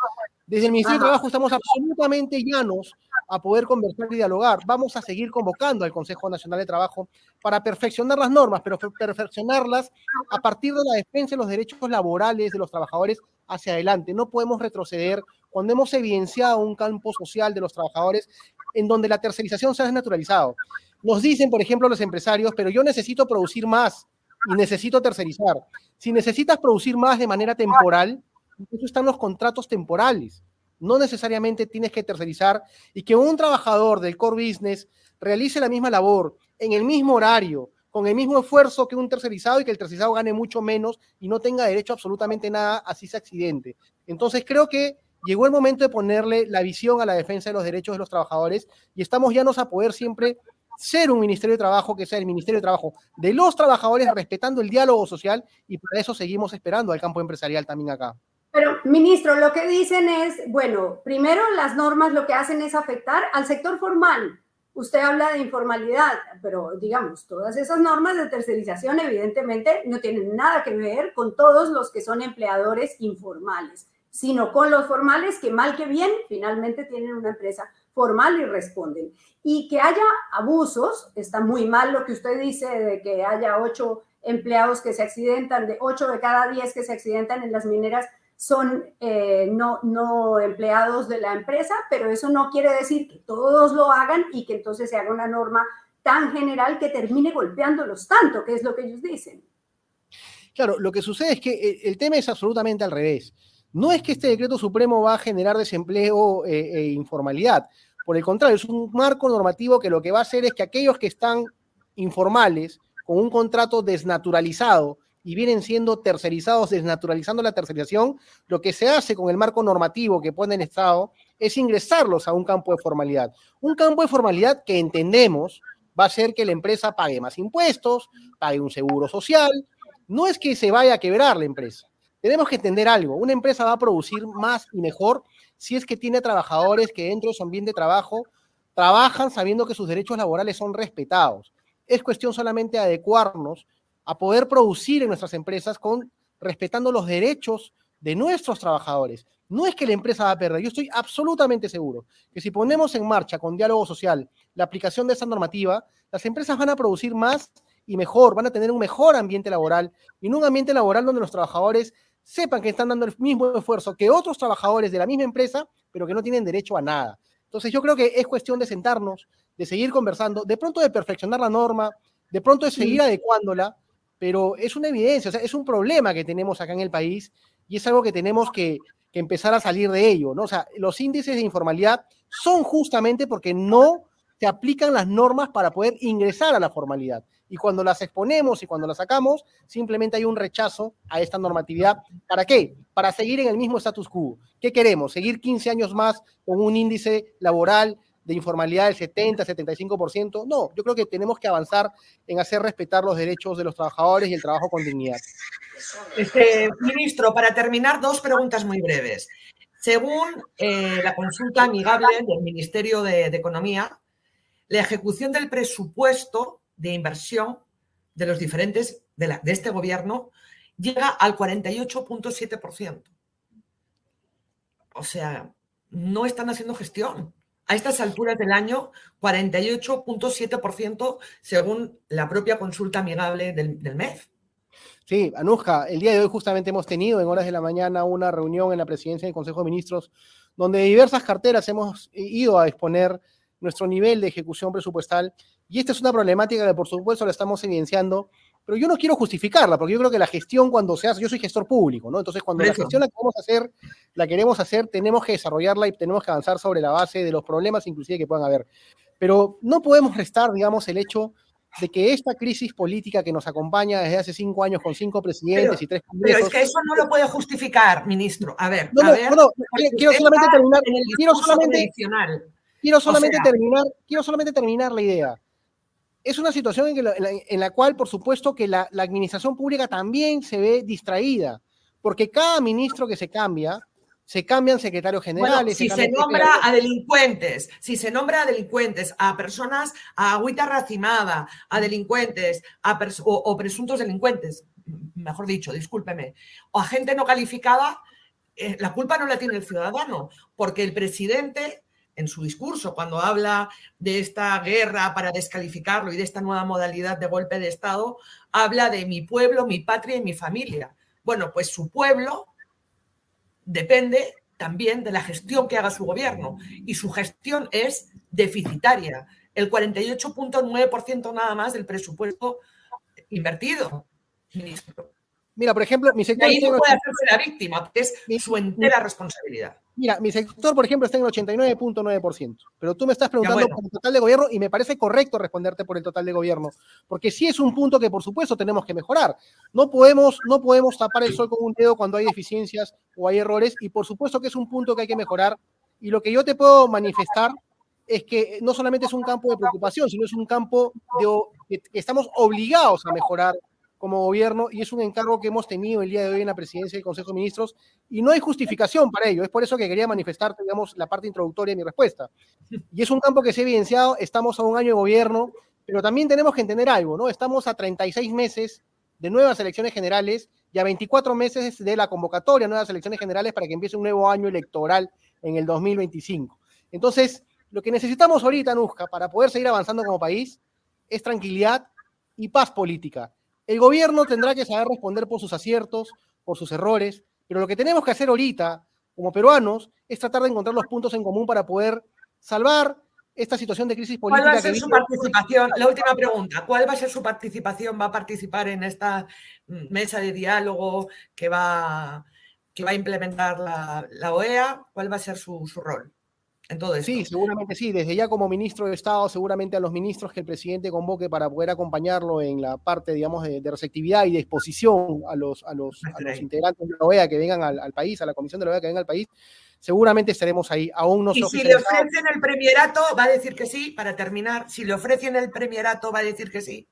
C: Desde el Ministerio de Trabajo estamos absolutamente llanos a poder conversar y dialogar. Vamos a seguir convocando al Consejo Nacional de Trabajo para perfeccionar las normas, pero perfeccionarlas a partir de la defensa de los derechos laborales de los trabajadores hacia adelante. No podemos retroceder cuando hemos evidenciado un campo social de los trabajadores en donde la tercerización se ha desnaturalizado. Nos dicen, por ejemplo, los empresarios, pero yo necesito producir más y necesito tercerizar. Si necesitas producir más de manera temporal, eso están los contratos temporales. No necesariamente tienes que tercerizar y que un trabajador del core business realice la misma labor en el mismo horario, con el mismo esfuerzo que un tercerizado y que el tercerizado gane mucho menos y no tenga derecho absolutamente nada, así se accidente. Entonces creo que llegó el momento de ponerle la visión a la defensa de los derechos de los trabajadores y estamos llanos a poder siempre ser un Ministerio de Trabajo que sea el Ministerio de Trabajo de los trabajadores, respetando el diálogo social y por eso seguimos esperando al campo empresarial también acá.
B: Pero, ministro, lo que dicen es, bueno, primero las normas lo que hacen es afectar al sector formal. Usted habla de informalidad, pero digamos, todas esas normas de tercerización evidentemente no tienen nada que ver con todos los que son empleadores informales, sino con los formales que mal que bien finalmente tienen una empresa formal y responden. Y que haya abusos, está muy mal lo que usted dice de que haya ocho empleados que se accidentan, de ocho de cada diez que se accidentan en las mineras son eh, no, no empleados de la empresa, pero eso no quiere decir que todos lo hagan y que entonces se haga una norma tan general que termine golpeándolos tanto, que es lo que ellos dicen.
C: Claro, lo que sucede es que eh, el tema es absolutamente al revés. No es que este decreto supremo va a generar desempleo eh, e informalidad. Por el contrario, es un marco normativo que lo que va a hacer es que aquellos que están informales, con un contrato desnaturalizado, y vienen siendo tercerizados, desnaturalizando la tercerización, lo que se hace con el marco normativo que pone el Estado es ingresarlos a un campo de formalidad. Un campo de formalidad que entendemos va a hacer que la empresa pague más impuestos, pague un seguro social. No es que se vaya a quebrar la empresa. Tenemos que entender algo. Una empresa va a producir más y mejor si es que tiene trabajadores que dentro de su ambiente de trabajo trabajan sabiendo que sus derechos laborales son respetados. Es cuestión solamente de adecuarnos a poder producir en nuestras empresas con respetando los derechos de nuestros trabajadores. No es que la empresa va a perder, yo estoy absolutamente seguro que si ponemos en marcha con diálogo social la aplicación de esa normativa, las empresas van a producir más y mejor, van a tener un mejor ambiente laboral y en un ambiente laboral donde los trabajadores sepan que están dando el mismo esfuerzo que otros trabajadores de la misma empresa, pero que no tienen derecho a nada. Entonces yo creo que es cuestión de sentarnos, de seguir conversando, de pronto de perfeccionar la norma, de pronto de seguir adecuándola, pero es una evidencia, o sea, es un problema que tenemos acá en el país y es algo que tenemos que, empezar a salir de ello, ¿no? O sea, los índices de informalidad son justamente porque no se aplican las normas para poder ingresar a la formalidad. Y cuando las exponemos y cuando las sacamos, simplemente hay un rechazo a esta normatividad. ¿Para qué? Para seguir en el mismo status quo. ¿Qué queremos? ¿Seguir 15 años más con un índice laboral de informalidad del 70, 75%. No, yo creo que tenemos que avanzar en hacer respetar los derechos de los trabajadores y el trabajo con dignidad.
A: Este, ministro, para terminar, dos preguntas muy breves. Según eh, la consulta amigable del Ministerio de, Economía, la ejecución del presupuesto de inversión de los diferentes de, de este gobierno llega al 48.7%. O sea, no están haciendo gestión a estas alturas del año 48.7% según la propia consulta amigable del, del.
C: Sí, Anuja, el día de hoy justamente hemos tenido en horas de la mañana una reunión en la presidencia del Consejo de Ministros donde de diversas carteras hemos ido a exponer nuestro nivel de ejecución presupuestal y esta es una problemática que por supuesto la estamos evidenciando pero yo no quiero justificarla, porque yo creo que la gestión cuando se hace, yo soy gestor público, ¿no? Entonces, cuando la gestión la queremos hacer, la queremos hacer, tenemos que desarrollarla y tenemos que avanzar sobre la base de los problemas inclusive que puedan haber. Pero no podemos restar, digamos, el hecho de que esta crisis política que nos acompaña desde hace cinco años con cinco presidentes y tres
A: congresos... Pero es que eso no lo puede justificar, ministro. A ver, no, a ver, no,
C: quiero solamente terminar, quiero solamente, quiero solamente terminar, quiero solamente terminar la idea es una situación en, la, cual, por supuesto, que la, administración pública también se ve distraída, porque cada ministro que se cambia, se cambian secretarios generales.
A: si se, nombra a delincuentes, si se nombra a delincuentes, a personas, a agüita racimada, a delincuentes, a o, presuntos delincuentes, mejor dicho, discúlpeme, o a gente no calificada, eh, la culpa no la tiene el ciudadano, porque el presidente en su discurso, cuando habla de esta guerra para descalificarlo y de esta nueva modalidad de golpe de Estado, habla de mi pueblo, mi patria y mi familia. Bueno, pues su pueblo depende también de la gestión que haga su gobierno y su gestión es deficitaria. El 48.9% nada más del presupuesto invertido, ministro.
C: Mira, por ejemplo, mi sector...
A: ahí no puede hacerse la víctima, es su entera responsabilidad.
C: Mira, mi sector, por ejemplo, está en el 89.9%, pero tú me estás preguntando por el total de gobierno y me parece correcto responderte por el total de gobierno, porque sí es un punto que por supuesto tenemos que mejorar. No podemos, no podemos tapar el sol con un dedo cuando hay deficiencias o hay errores y por supuesto que es un punto que hay que mejorar y lo que yo te puedo manifestar es que no solamente es un campo de preocupación, sino es un campo de que estamos obligados a mejorar como gobierno y es un encargo que hemos tenido el día de hoy en la presidencia del Consejo de Ministros y no hay justificación para ello. Es por eso que quería manifestar, digamos, la parte introductoria de mi respuesta. Y es un campo que se ha evidenciado, estamos a un año de gobierno, pero también tenemos que entender algo, ¿no? Estamos a 36 meses de nuevas elecciones generales y a 24 meses de la convocatoria a nuevas elecciones generales para que empiece un nuevo año electoral en el 2025. Entonces, lo que necesitamos ahorita, Nusca, para poder seguir avanzando como país, es tranquilidad y paz política el gobierno tendrá que saber responder por sus aciertos, por sus errores, pero lo que tenemos que hacer ahorita, como peruanos, es tratar de encontrar los puntos en común para poder salvar esta situación de crisis política.
A: ¿Cuál va a ser su participación? La última pregunta, ¿cuál va a ser su participación? ¿Va a participar en esta mesa de diálogo que va, que va a implementar la, OEA? ¿Cuál va a ser su rol?
C: Sí, seguramente sí. Desde ya como ministro de Estado, seguramente a los ministros que el presidente convoque para poder acompañarlo en la parte, digamos, de, receptividad y de exposición a los, a los, integrantes de la OEA que vengan al, país, a la comisión de la OEA que venga al país, seguramente estaremos ahí. Aún no
A: Y si le ofrecen el premierato, va a decir que sí, para terminar. Si le ofrecen el premierato, va a decir que sí.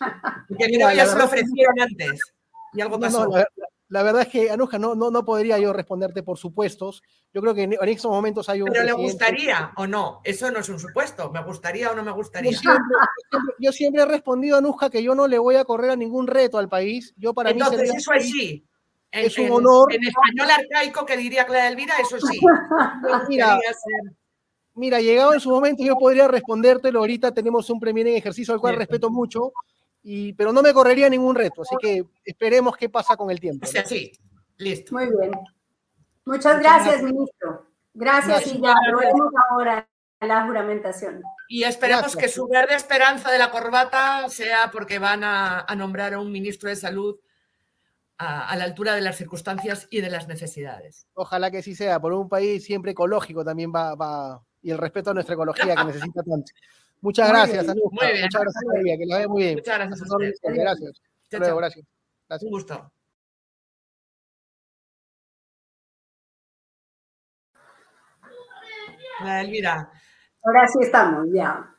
A: <laughs> Porque mira, ya se lo ofrecieron antes y algo pasó
C: la verdad es que, Anuja, no, no, no podría yo responderte por supuestos. Yo creo que en, estos momentos hay un.
A: Pero le gustaría o no. Eso no es un supuesto. ¿Me gustaría o no me gustaría?
C: Yo siempre, he respondido, Anuja, que yo no le voy a correr a ningún reto al país. Yo para
A: Entonces, eso es sí.
C: es un honor.
A: En español arcaico que diría Clara Elvira, eso sí. <laughs>
C: mira, mira, llegado en su momento, yo podría respondértelo. Ahorita tenemos un premier en ejercicio al cual respeto mucho pero no me correría ningún reto, así que esperemos qué pasa con el tiempo.
A: Sí, listo.
B: Muy bien. Muchas gracias, ministro. Gracias, y ya lo vemos ahora a la juramentación.
A: Y esperemos que su verde esperanza de la corbata sea porque van a, nombrar a un ministro de salud a, la altura de las circunstancias y de las necesidades.
C: Ojalá que sí sea, por un país siempre ecológico también va, va y el respeto a nuestra ecología que <laughs> necesita tanto. Muchas gracias, Muy bien. Muchas gracias, María, que la vea muy bien.
A: Muchas gracias.
C: Gracias. Hasta gracias. gracias.
A: Un gusto. La Elvira.
B: Ahora sí estamos, ya.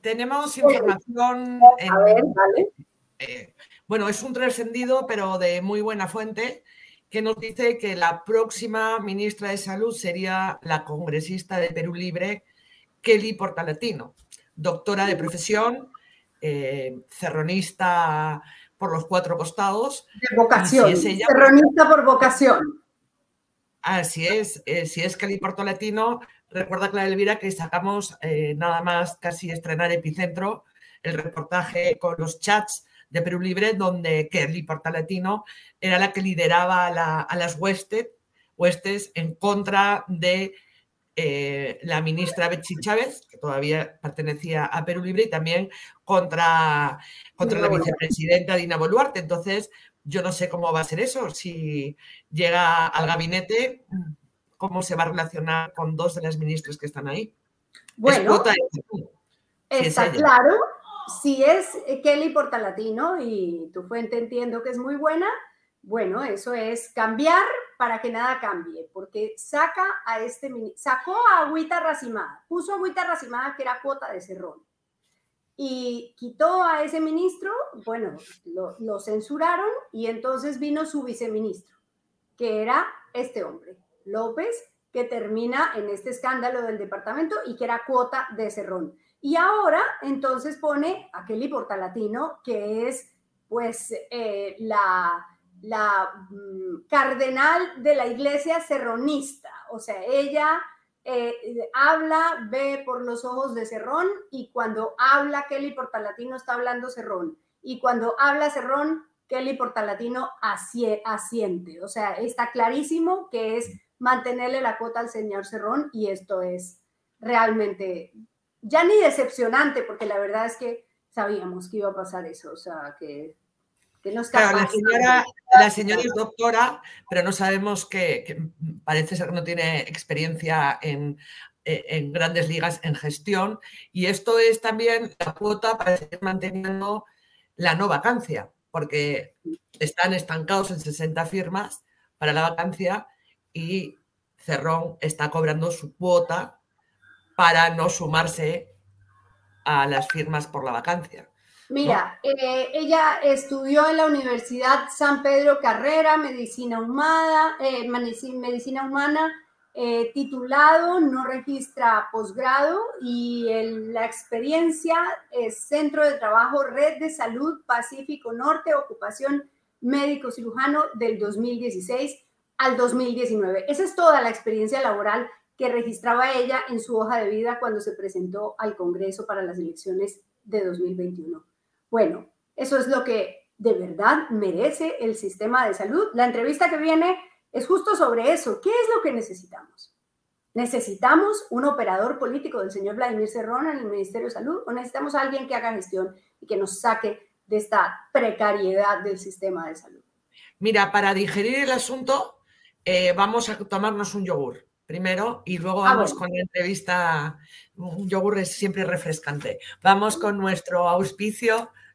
A: Tenemos información.
B: A ver, vale.
A: Eh, bueno, es un trascendido, pero de muy buena fuente, que nos dice que la próxima ministra de Salud sería la congresista de Perú Libre, Kelly Portalatino doctora de profesión, eh, cerronista por los cuatro costados.
B: De vocación, cerronista por vocación.
A: Así es, eh, si es Kelly Latino, recuerda Clara Elvira que sacamos eh, nada más casi estrenar Epicentro, el reportaje con los chats de Perú Libre, donde Kelly Latino era la que lideraba a, las huestes, huestes en contra de eh, la ministra Betsy Chávez, que todavía pertenecía a Perú Libre, y también contra, contra la vicepresidenta Dina Boluarte. Entonces, yo no sé cómo va a ser eso. Si llega al gabinete, ¿cómo se va a relacionar con dos de las ministras que están ahí?
B: Bueno, está claro. Si es Kelly Portalatino y tu fuente entiendo que es muy buena, bueno, eso es cambiar para que nada cambie, porque saca a este, sacó a Agüita Racimada, puso Agüita Racimada que era cuota de Cerrón, y quitó a ese ministro, bueno, lo, censuraron y entonces vino su viceministro. que era este hombre, López, que termina en este escándalo del departamento y que era cuota de Cerrón. Y ahora entonces pone a Kelly Portalatino, que es pues eh, la, la mm, cardenal de la iglesia serronista. O sea, ella eh, habla, ve por los ojos de Cerrón y cuando habla Kelly Portalatino está hablando Cerrón. Y cuando habla Cerrón, Kelly Portalatino asiente. O sea, está clarísimo que es mantenerle la cuota al señor Cerrón y esto es realmente ya ni decepcionante, porque la verdad es que sabíamos que iba a pasar eso, o sea, que, que no
A: está la, señora, la señora es doctora, pero no sabemos que, parece ser que no tiene experiencia en, en grandes ligas en gestión y esto es también la cuota para seguir manteniendo la no vacancia, porque están estancados en 60 firmas para la vacancia y Cerrón está cobrando su cuota para no sumarse a las firmas por la vacancia.
B: Mira, eh, ella estudió en la Universidad San Pedro Carrera, Medicina Humana, eh, medicina, humana eh, titulado, no registra posgrado y la experiencia es Centro de Trabajo Red de Salud Pacífico Norte, ocupación médico cirujano del 2016 al 2019. Esa es toda la experiencia laboral que registraba ella en su hoja de vida cuando se presentó al Congreso para las elecciones de 2021. Bueno, eso es lo que de verdad merece el sistema de salud. La entrevista que viene es justo sobre eso. ¿Qué es lo que necesitamos? ¿Necesitamos un operador político del señor Vladimir Cerrón en el Ministerio de Salud o necesitamos a alguien que haga gestión y que nos saque de esta precariedad del sistema de salud?
A: Mira, para digerir el asunto, eh, vamos a tomarnos un yogur primero y luego ah, vamos con la entrevista. Un yogur es siempre refrescante. Vamos con nuestro auspicio,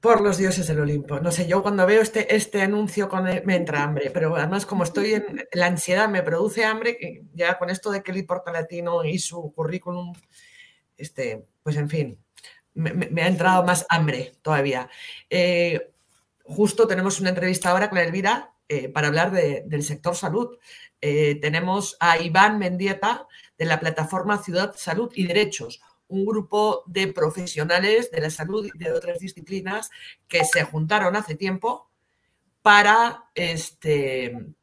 A: Por los dioses del Olimpo. No sé, yo cuando veo este, este anuncio con me entra hambre, pero además como estoy en la ansiedad me produce hambre, ya con esto de Kelly Portalatino y su currículum, este, pues en fin, me, ha entrado más hambre todavía. Eh, justo tenemos una entrevista ahora con Elvira eh, para hablar del sector salud. Eh, tenemos a Iván Mendieta de la plataforma Ciudad, Salud y Derechos, un grupo de profesionales de la salud y de otras disciplinas que se juntaron hace tiempo para este,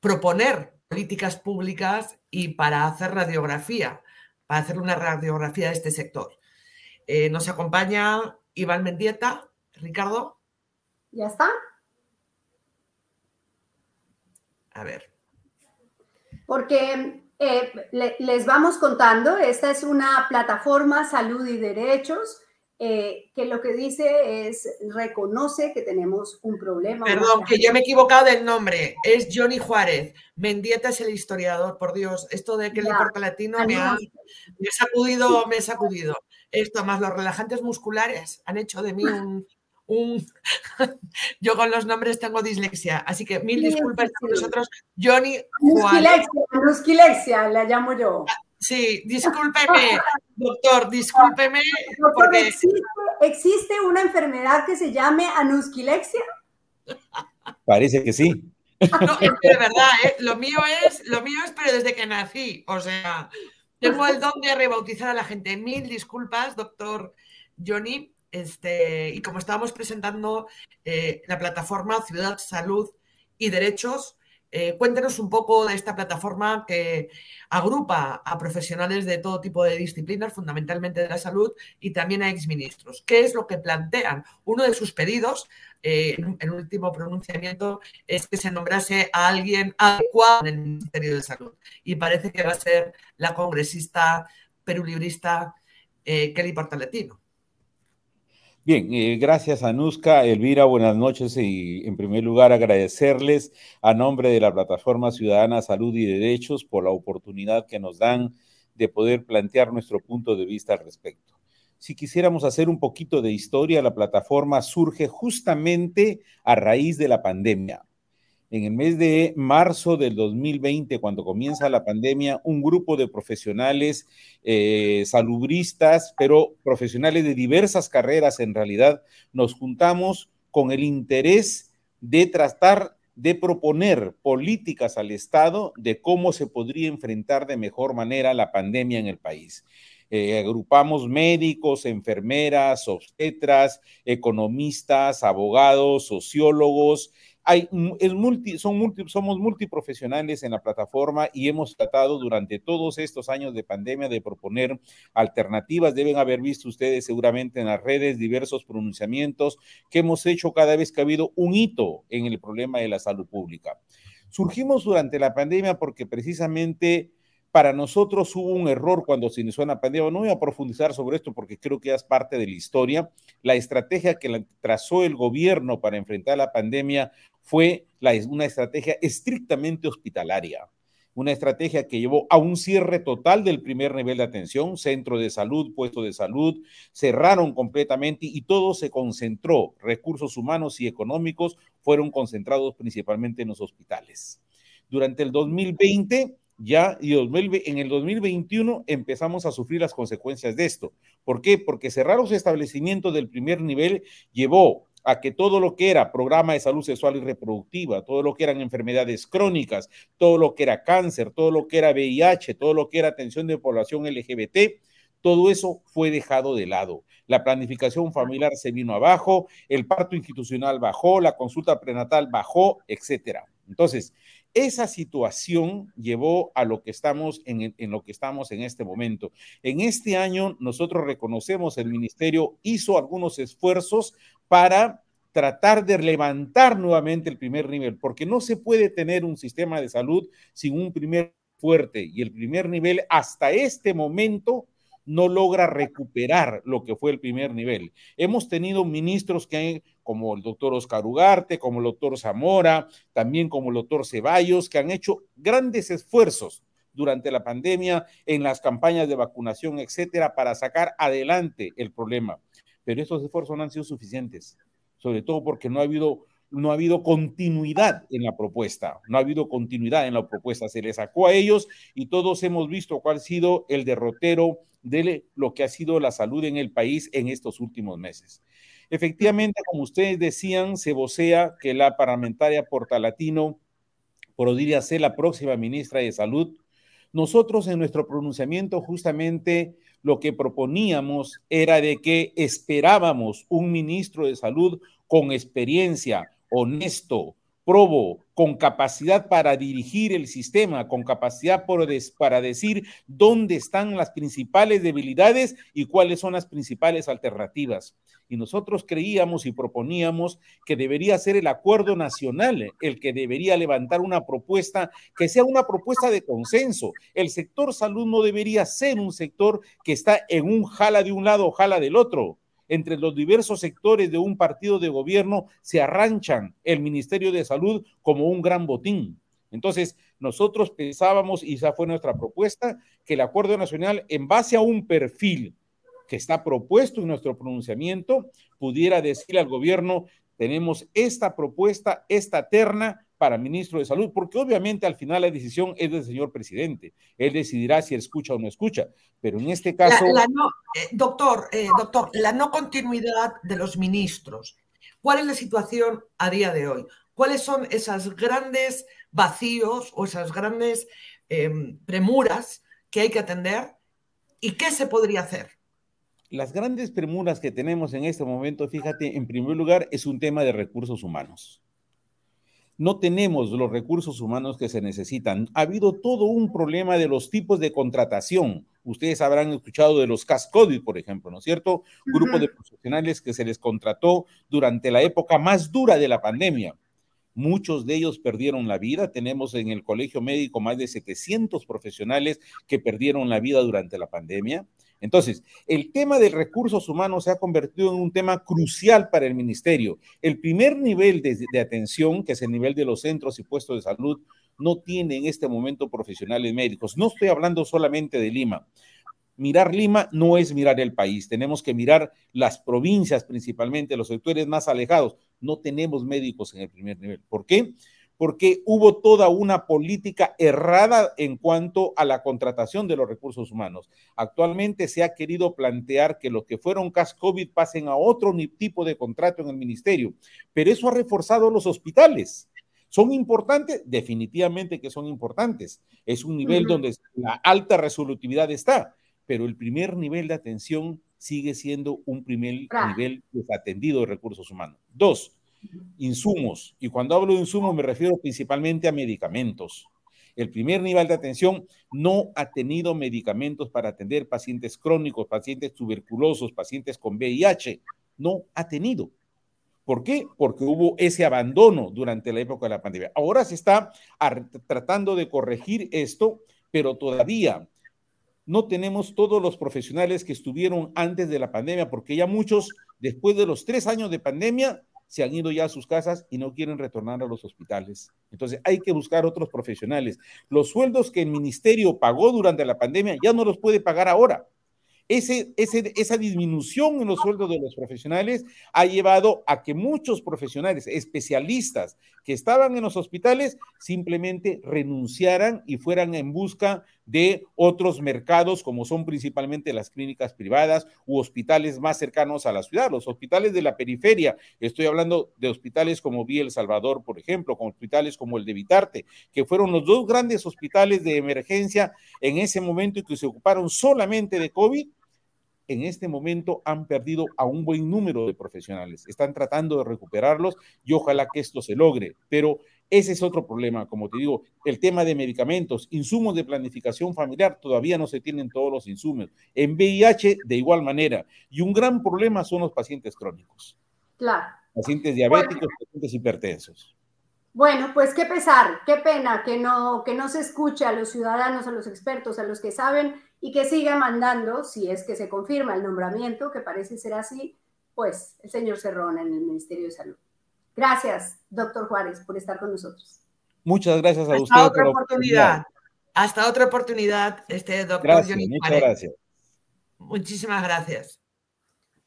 A: proponer políticas públicas y para hacer radiografía, para hacer una radiografía de este sector. Eh, nos acompaña Iván Mendieta. Ricardo.
B: ¿Ya está?
A: A ver.
B: Porque eh, les vamos contando, esta es una plataforma salud y derechos eh, que lo que dice es reconoce que tenemos un problema.
A: Perdón, que yo me he equivocado del nombre. Es Johnny Juárez. Mendieta es el historiador, por Dios. Esto de que le importa latino me ha, me ha, sacudido, me ha sacudido. Esto más los relajantes musculares han hecho de mí <laughs> un, <laughs> Yo con los nombres tengo dislexia, así que mil disculpas a vosotros. Johnny
B: Nuskilexia, la llamo yo.
A: Sí, discúlpeme, doctor, discúlpeme.
B: porque... ¿Existe, una enfermedad que se llame anuskilexia?
D: Parece que sí.
A: No, es de verdad, ¿eh? lo mío es, lo mío es, pero desde que nací, o sea, tengo el don de rebautizar a la gente. Mil disculpas, doctor Johnny, este, y como estábamos presentando eh, la plataforma Ciudad, Salud y Derechos, eh, cuéntenos un poco de esta plataforma que agrupa a profesionales de todo tipo de disciplinas, fundamentalmente de la salud, y también a exministros. ¿Qué es lo que plantean? Uno de sus pedidos, eh, en el último pronunciamiento, es que se nombrase a alguien adecuado en el Ministerio de Salud. Y parece que va a ser la congresista perulibrista Kelly Portaletino.
D: Bien, eh, gracias Anuska, Elvira, buenas noches. Y en primer lugar agradecerles a nombre de la Plataforma Ciudadana Salud y Derechos por la oportunidad que nos dan de poder plantear nuestro punto de vista al respecto. Si quisiéramos hacer un poquito de historia, la plataforma surge justamente a raíz de la pandemia en el mes de marzo del 2020, cuando comienza la pandemia, un grupo de profesionales eh, salubristas, pero profesionales de diversas carreras en realidad, nos juntamos con el interés de tratar de proponer políticas al Estado de cómo se podría enfrentar de mejor manera la pandemia en el país. Eh, agrupamos médicos, enfermeras, obstetras, economistas, abogados, sociólogos, hay, multi, son multi, somos multiprofesionales en la plataforma y hemos tratado durante todos estos años de pandemia de proponer alternativas. Deben haber visto ustedes seguramente en las redes diversos pronunciamientos que hemos hecho cada vez que ha habido un hito en el problema de la salud pública. Surgimos durante la pandemia porque precisamente para nosotros hubo un error cuando se inició la pandemia. No voy a profundizar sobre esto porque creo que es parte de la historia. La estrategia que trazó el gobierno para enfrentar la pandemia fue una estrategia estrictamente hospitalaria. Una estrategia que llevó a un cierre total del primer nivel de atención, centro de salud, puesto de salud, cerraron completamente y todo se concentró. Recursos humanos y económicos fueron concentrados principalmente en los hospitales. Durante el 2020 ya y en el 2021 empezamos a sufrir las consecuencias de esto. ¿Por qué? Porque cerrar los establecimientos del primer nivel llevó a que todo lo que era programa de salud sexual y reproductiva, todo lo que eran enfermedades crónicas, todo lo que era cáncer, todo lo que era VIH, todo lo que era atención de población LGBT, todo eso fue dejado de lado. La planificación familiar se vino abajo, el parto institucional bajó, la consulta prenatal bajó, etcétera. Entonces, esa situación llevó a lo que estamos en, lo que estamos en este momento. En este año nosotros reconocemos el ministerio hizo algunos esfuerzos para tratar de levantar nuevamente el primer nivel, porque no se puede tener un sistema de salud sin un primer fuerte y el primer nivel hasta este momento no logra recuperar lo que fue el primer nivel. Hemos tenido ministros que como el doctor Oscar Ugarte, como el doctor Zamora, también como el doctor Ceballos, que han hecho grandes esfuerzos durante la pandemia en las campañas de vacunación, etcétera, para sacar adelante el problema. Pero estos esfuerzos no han sido suficientes, sobre todo porque no ha habido no ha habido continuidad en la propuesta, no ha habido continuidad en la propuesta, se le sacó a ellos y todos hemos visto cuál ha sido el derrotero de lo que ha sido la salud en el país en estos últimos meses. Efectivamente, como ustedes decían, se vocea que la parlamentaria portalatino podría ser la próxima ministra de Salud. Nosotros en nuestro pronunciamiento justamente lo que proponíamos era de que esperábamos un ministro de salud con experiencia, honesto, probo, con capacidad para dirigir el sistema, con capacidad para decir dónde están las principales debilidades y cuáles son las principales alternativas. Y nosotros creíamos y proponíamos que debería ser el acuerdo nacional el que debería levantar una propuesta que sea una propuesta de consenso. El sector salud no debería ser un sector que está en un jala de un lado, jala del otro entre los diversos sectores de un partido de gobierno se arranchan el Ministerio de Salud como un gran botín. Entonces, nosotros pensábamos, y esa fue nuestra propuesta, que el acuerdo nacional, en base a un perfil que está propuesto en nuestro pronunciamiento, pudiera decir al gobierno, tenemos esta propuesta, esta terna, para ministro de Salud, porque obviamente al final la decisión es del señor presidente. Él decidirá si escucha o no escucha, pero en este caso...
A: Eh, doctor, eh, doctor, la no continuidad de los ministros. ¿Cuál es la situación a día de hoy? ¿Cuáles son esas grandes vacíos o esas grandes em, premuras que hay que atender y qué se podría hacer?
D: Las grandes premuras que tenemos en este momento, fíjate, en primer lugar, es un tema de recursos humanos no tenemos los recursos humanos que se necesitan. Ha habido todo un problema de los tipos de contratación. Ustedes habrán escuchado de los CASCODI, por ejemplo, ¿no es cierto? Grupo de profesionales que se les contrató durante la época más dura de la pandemia. Muchos de ellos perdieron la vida. Tenemos en el colegio médico más de 700 profesionales que perdieron la vida durante la pandemia. Entonces, el tema de recursos humanos se ha convertido en un tema crucial para el ministerio. El primer nivel de, atención, que es el nivel de los centros y puestos de salud, no tiene en este momento profesionales médicos. No estoy hablando solamente de Lima. Mirar Lima no es mirar el país. Tenemos que mirar las provincias principalmente, los sectores más alejados. No tenemos médicos en el primer nivel. ¿Por qué? Hubo toda una política errada en cuanto a la contratación de los recursos humanos. Actualmente se ha querido plantear que los que fueron CAS COVID pasen a otro tipo de contrato en el ministerio, pero eso ha reforzado los hospitales. ¿Son importantes? Definitivamente que son importantes. Es un nivel uh -huh. donde la alta resolutividad está, pero el primer nivel de atención sigue siendo un primer ah. nivel desatendido de recursos humanos. Dos, insumos. Y cuando hablo de insumos me refiero principalmente a medicamentos. El primer nivel de atención no ha tenido medicamentos para atender pacientes crónicos, pacientes tuberculosos, pacientes con VIH. No ha tenido. ¿Por qué? Porque hubo ese abandono durante la época de la pandemia. Ahora se está tratando de corregir esto, pero todavía no tenemos todos los profesionales que estuvieron antes de la pandemia, porque ya muchos, después de los tres años de pandemia, se han ido ya a sus casas y no quieren retornar a los hospitales. Entonces hay que buscar otros profesionales. Los sueldos que el ministerio pagó durante la pandemia ya no los puede pagar ahora. Ese, ese, esa disminución en los sueldos de los profesionales ha llevado a que muchos profesionales, especialistas que estaban en los hospitales, simplemente renunciaran y fueran en busca de otros mercados, como son principalmente las clínicas privadas u hospitales más cercanos a la ciudad, los hospitales de la periferia. Estoy hablando de hospitales como Vía El Salvador, por ejemplo, con hospitales como el de Vitarte, que fueron los dos grandes hospitales de emergencia en ese momento y que se ocuparon solamente de COVID en este momento han perdido a un buen número de profesionales. Están tratando de recuperarlos y ojalá que esto se logre. Pero ese es otro problema, como te digo, el tema de medicamentos, insumos de planificación familiar, todavía no se tienen todos los insumos. En VIH, de igual manera. Y un gran problema son los pacientes crónicos.
B: Claro.
D: Pacientes diabéticos, bueno. pacientes hipertensos.
B: Bueno, pues qué pesar, qué pena que no, que no se escuche a los ciudadanos, a los expertos, a los que saben y que siga mandando, si es que se confirma el nombramiento, que parece ser así, pues el señor Cerrón en el Ministerio de Salud. Gracias, doctor Juárez, por estar con nosotros.
D: Muchas gracias a
A: Hasta
D: usted.
A: otra oportunidad. Hasta otra oportunidad, este doctor
D: Gracias,
A: Johnny
D: muchas
A: Juárez.
D: gracias.
A: Muchísimas gracias.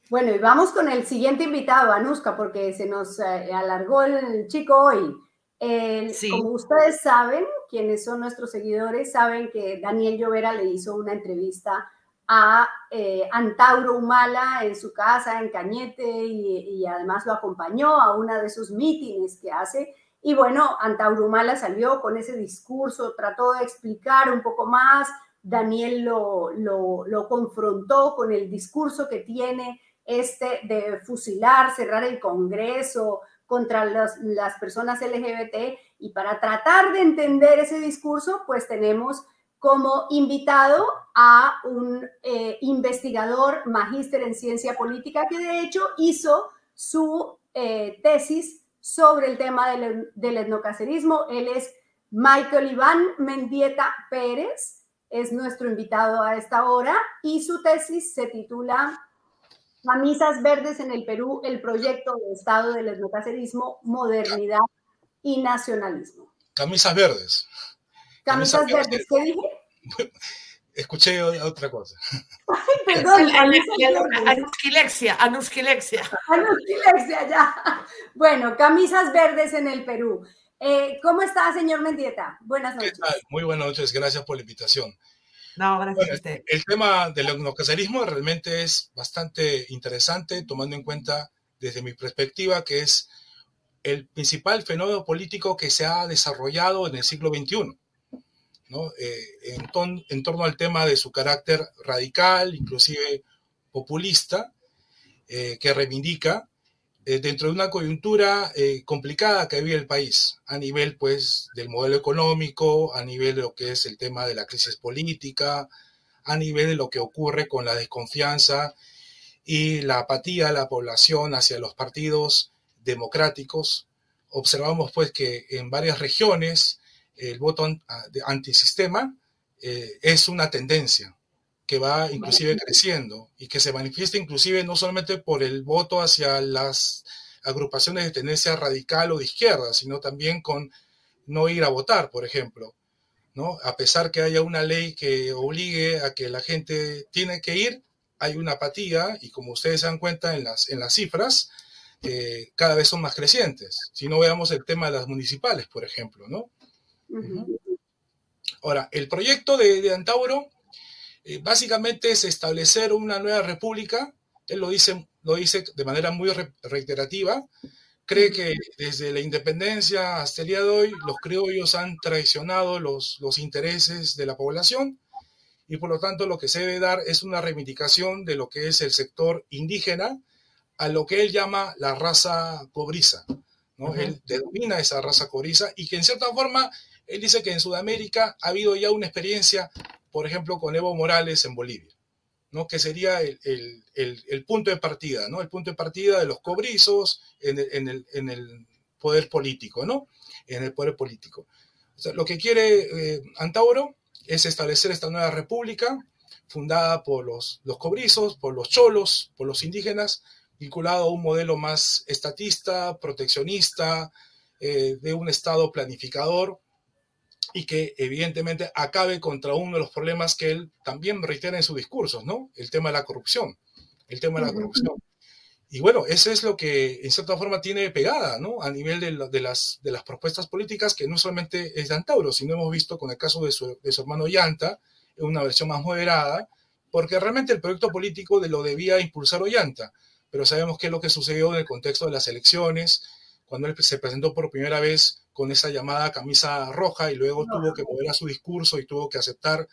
B: Bueno, y vamos con el siguiente invitado, Anuska, porque se nos eh, alargó el chico hoy. El-
A: Sí.
B: Como ustedes saben, quienes son nuestros seguidores, saben que Daniel Llovera le hizo una entrevista a eh, Antauro Humala en su casa en Cañete y, y además lo acompañó a una de sus mítines que hace. Y bueno, Antauro Humala salió con ese discurso, trató de explicar un poco más. Daniel lo, lo, confrontó con el discurso que tiene este de fusilar, cerrar el Congreso, contra los- las personas LGBT y para tratar de entender ese discurso, pues tenemos como invitado a un eh, investigador magíster en ciencia política que de hecho hizo su eh, tesis sobre el tema del, del etnocacerismo. Él es Michael Iván Mendieta Pérez, es nuestro invitado a esta hora y su tesis se titula Camisas Verdes en el Perú, el proyecto de Estado del etnocacerismo, modernidad y nacionalismo.
E: Camisas verdes.
B: Camisas
E: Camisas
B: Verdes, ¿qué dije? <laughs>
E: Escuché otra cosa.
B: Ay, perdón.
A: Anusquilexia, anusquilexia.
B: Anusquilexia, ya. Bueno, camisas verdes en el Perú. Eh, ¿Cómo está, señor Mendieta? Buenas
E: ¿Qué
B: noches.
E: tal? Muy buenas noches, gracias por la invitación.
A: No, gracias
E: Bueno,
A: a usted.
E: el tema del etnocacerismo realmente es bastante interesante, tomando en cuenta desde mi perspectiva que es el principal fenómeno político que se ha desarrollado en el siglo XXI, ¿no? Eh, en, torno al tema de su carácter radical, inclusive populista, eh, que reivindica eh, dentro de una coyuntura complicada que vive el país, a nivel pues del modelo económico, a nivel de lo que es el tema de la crisis política, a nivel de lo que ocurre con la desconfianza y la apatía de la población hacia los partidos democráticos. Observamos pues que en varias regiones el voto antisistema eh, es una tendencia que va inclusive creciendo y que se manifiesta inclusive no solamente por el voto hacia las agrupaciones de tendencia radical o de izquierda, sino también con no ir a votar, por ejemplo. ¿no? A pesar que haya una ley que obligue a que la gente tiene que ir, hay una apatía y como ustedes se dan cuenta en las, en las cifras, eh, cada vez son más crecientes. Si no veamos el tema de las municipales, por ejemplo, ¿no? Ahora, el proyecto de, de Antauro eh, básicamente es establecer una nueva república. Él lo dice, lo dice de manera muy reiterativa. Cree que desde la independencia hasta el día de hoy los criollos han traicionado los, los intereses de la población y por lo tanto lo que se debe dar es una reivindicación de lo que es el sector indígena a lo que él llama la raza cobriza. ¿no? Él denomina esa raza cobriza y que en cierta forma él dice que en Sudamérica ha habido ya una experiencia por ejemplo, con Evo Morales en Bolivia, ¿no? que sería el, punto de partida, ¿no? el punto de partida de los cobrizos en el, poder político, ¿no? en el poder político. lo que quiere eh, Antauro es establecer esta nueva república fundada por los, los cobrizos, por los cholos, por los indígenas, vinculado a un modelo más estatista, proteccionista, eh, de un Estado planificador, y que evidentemente acabe contra uno de los problemas que él también reitera en sus discursos, ¿no? El tema de la corrupción, el tema de la corrupción. Y bueno, eso es lo que en cierta forma tiene pegada, ¿no? A nivel de, las, de las propuestas políticas, que no solamente es de Antauro, sino hemos visto con el caso de su, de su hermano Yanta, en una versión más moderada, porque realmente el proyecto político de lo debía impulsar Ollanta, pero sabemos qué es lo que sucedió en el contexto de las elecciones, cuando él se presentó por primera vez con esa llamada camisa roja y luego tuvo que mover a su discurso y tuvo que aceptar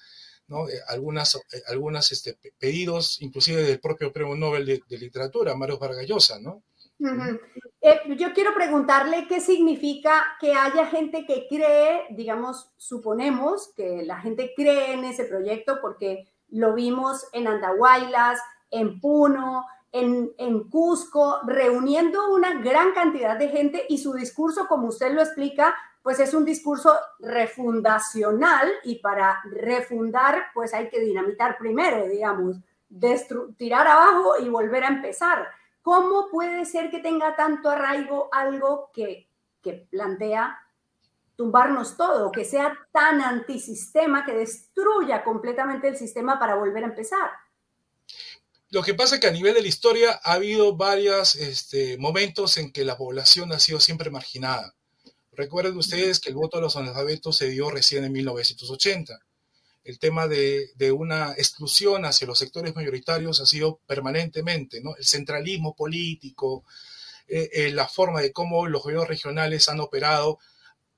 E: ¿no? Eh, algunas, eh, algunas este, pedidos, inclusive del propio premio Nobel de, Literatura, Mario Vargallosa, ¿no?
B: Eh, yo quiero preguntarle qué significa que haya gente que cree, digamos, suponemos que la gente cree en ese proyecto porque lo vimos en Andahuaylas, en Puno, en, Cusco, reuniendo una gran cantidad de gente y su discurso, como usted lo explica, pues es un discurso refundacional y para refundar, pues hay que dinamitar primero, digamos, tirar abajo y volver a empezar. ¿Cómo puede ser que tenga tanto arraigo algo que, que plantea tumbarnos todo, que sea tan antisistema, que destruya completamente el sistema para volver a empezar?
E: Lo que pasa es que a nivel de la historia ha habido varios este, momentos en que la población ha sido siempre marginada. Recuerden ustedes que el voto de los analfabetos se dio recién en 1980. El tema de, una exclusión hacia los sectores mayoritarios ha sido permanentemente, ¿no? El centralismo político, eh, eh, la forma de cómo los gobiernos regionales han operado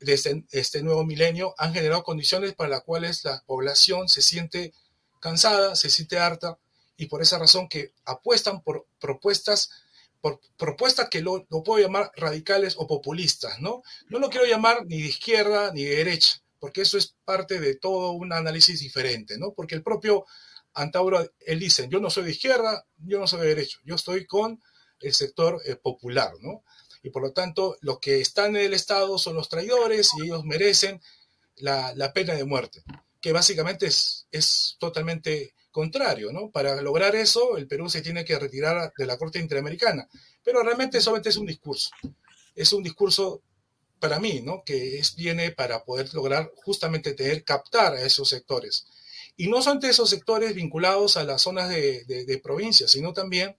E: desde este nuevo milenio han generado condiciones para las cuales la población se siente cansada, se siente harta y por esa razón que apuestan por propuestas, por propuestas que lo, puedo llamar radicales o populistas, ¿no? No lo quiero llamar ni de izquierda ni de derecha, porque eso es parte de todo un análisis diferente, ¿no? Porque el propio Antauro, él dice, yo no soy de izquierda, yo no soy de derecha, yo estoy con el sector eh, popular, ¿no? Y por lo tanto, los que están en el Estado son los traidores y ellos merecen la, pena de muerte, que básicamente es, es totalmente contrario, ¿no? Para lograr eso, el Perú se tiene que retirar de la Corte Interamericana. Pero realmente solamente es un discurso. Es un discurso para mí, ¿no? Que es, viene para poder lograr justamente tener, captar a esos sectores. Y no son esos sectores vinculados a las zonas de, de, provincia, sino también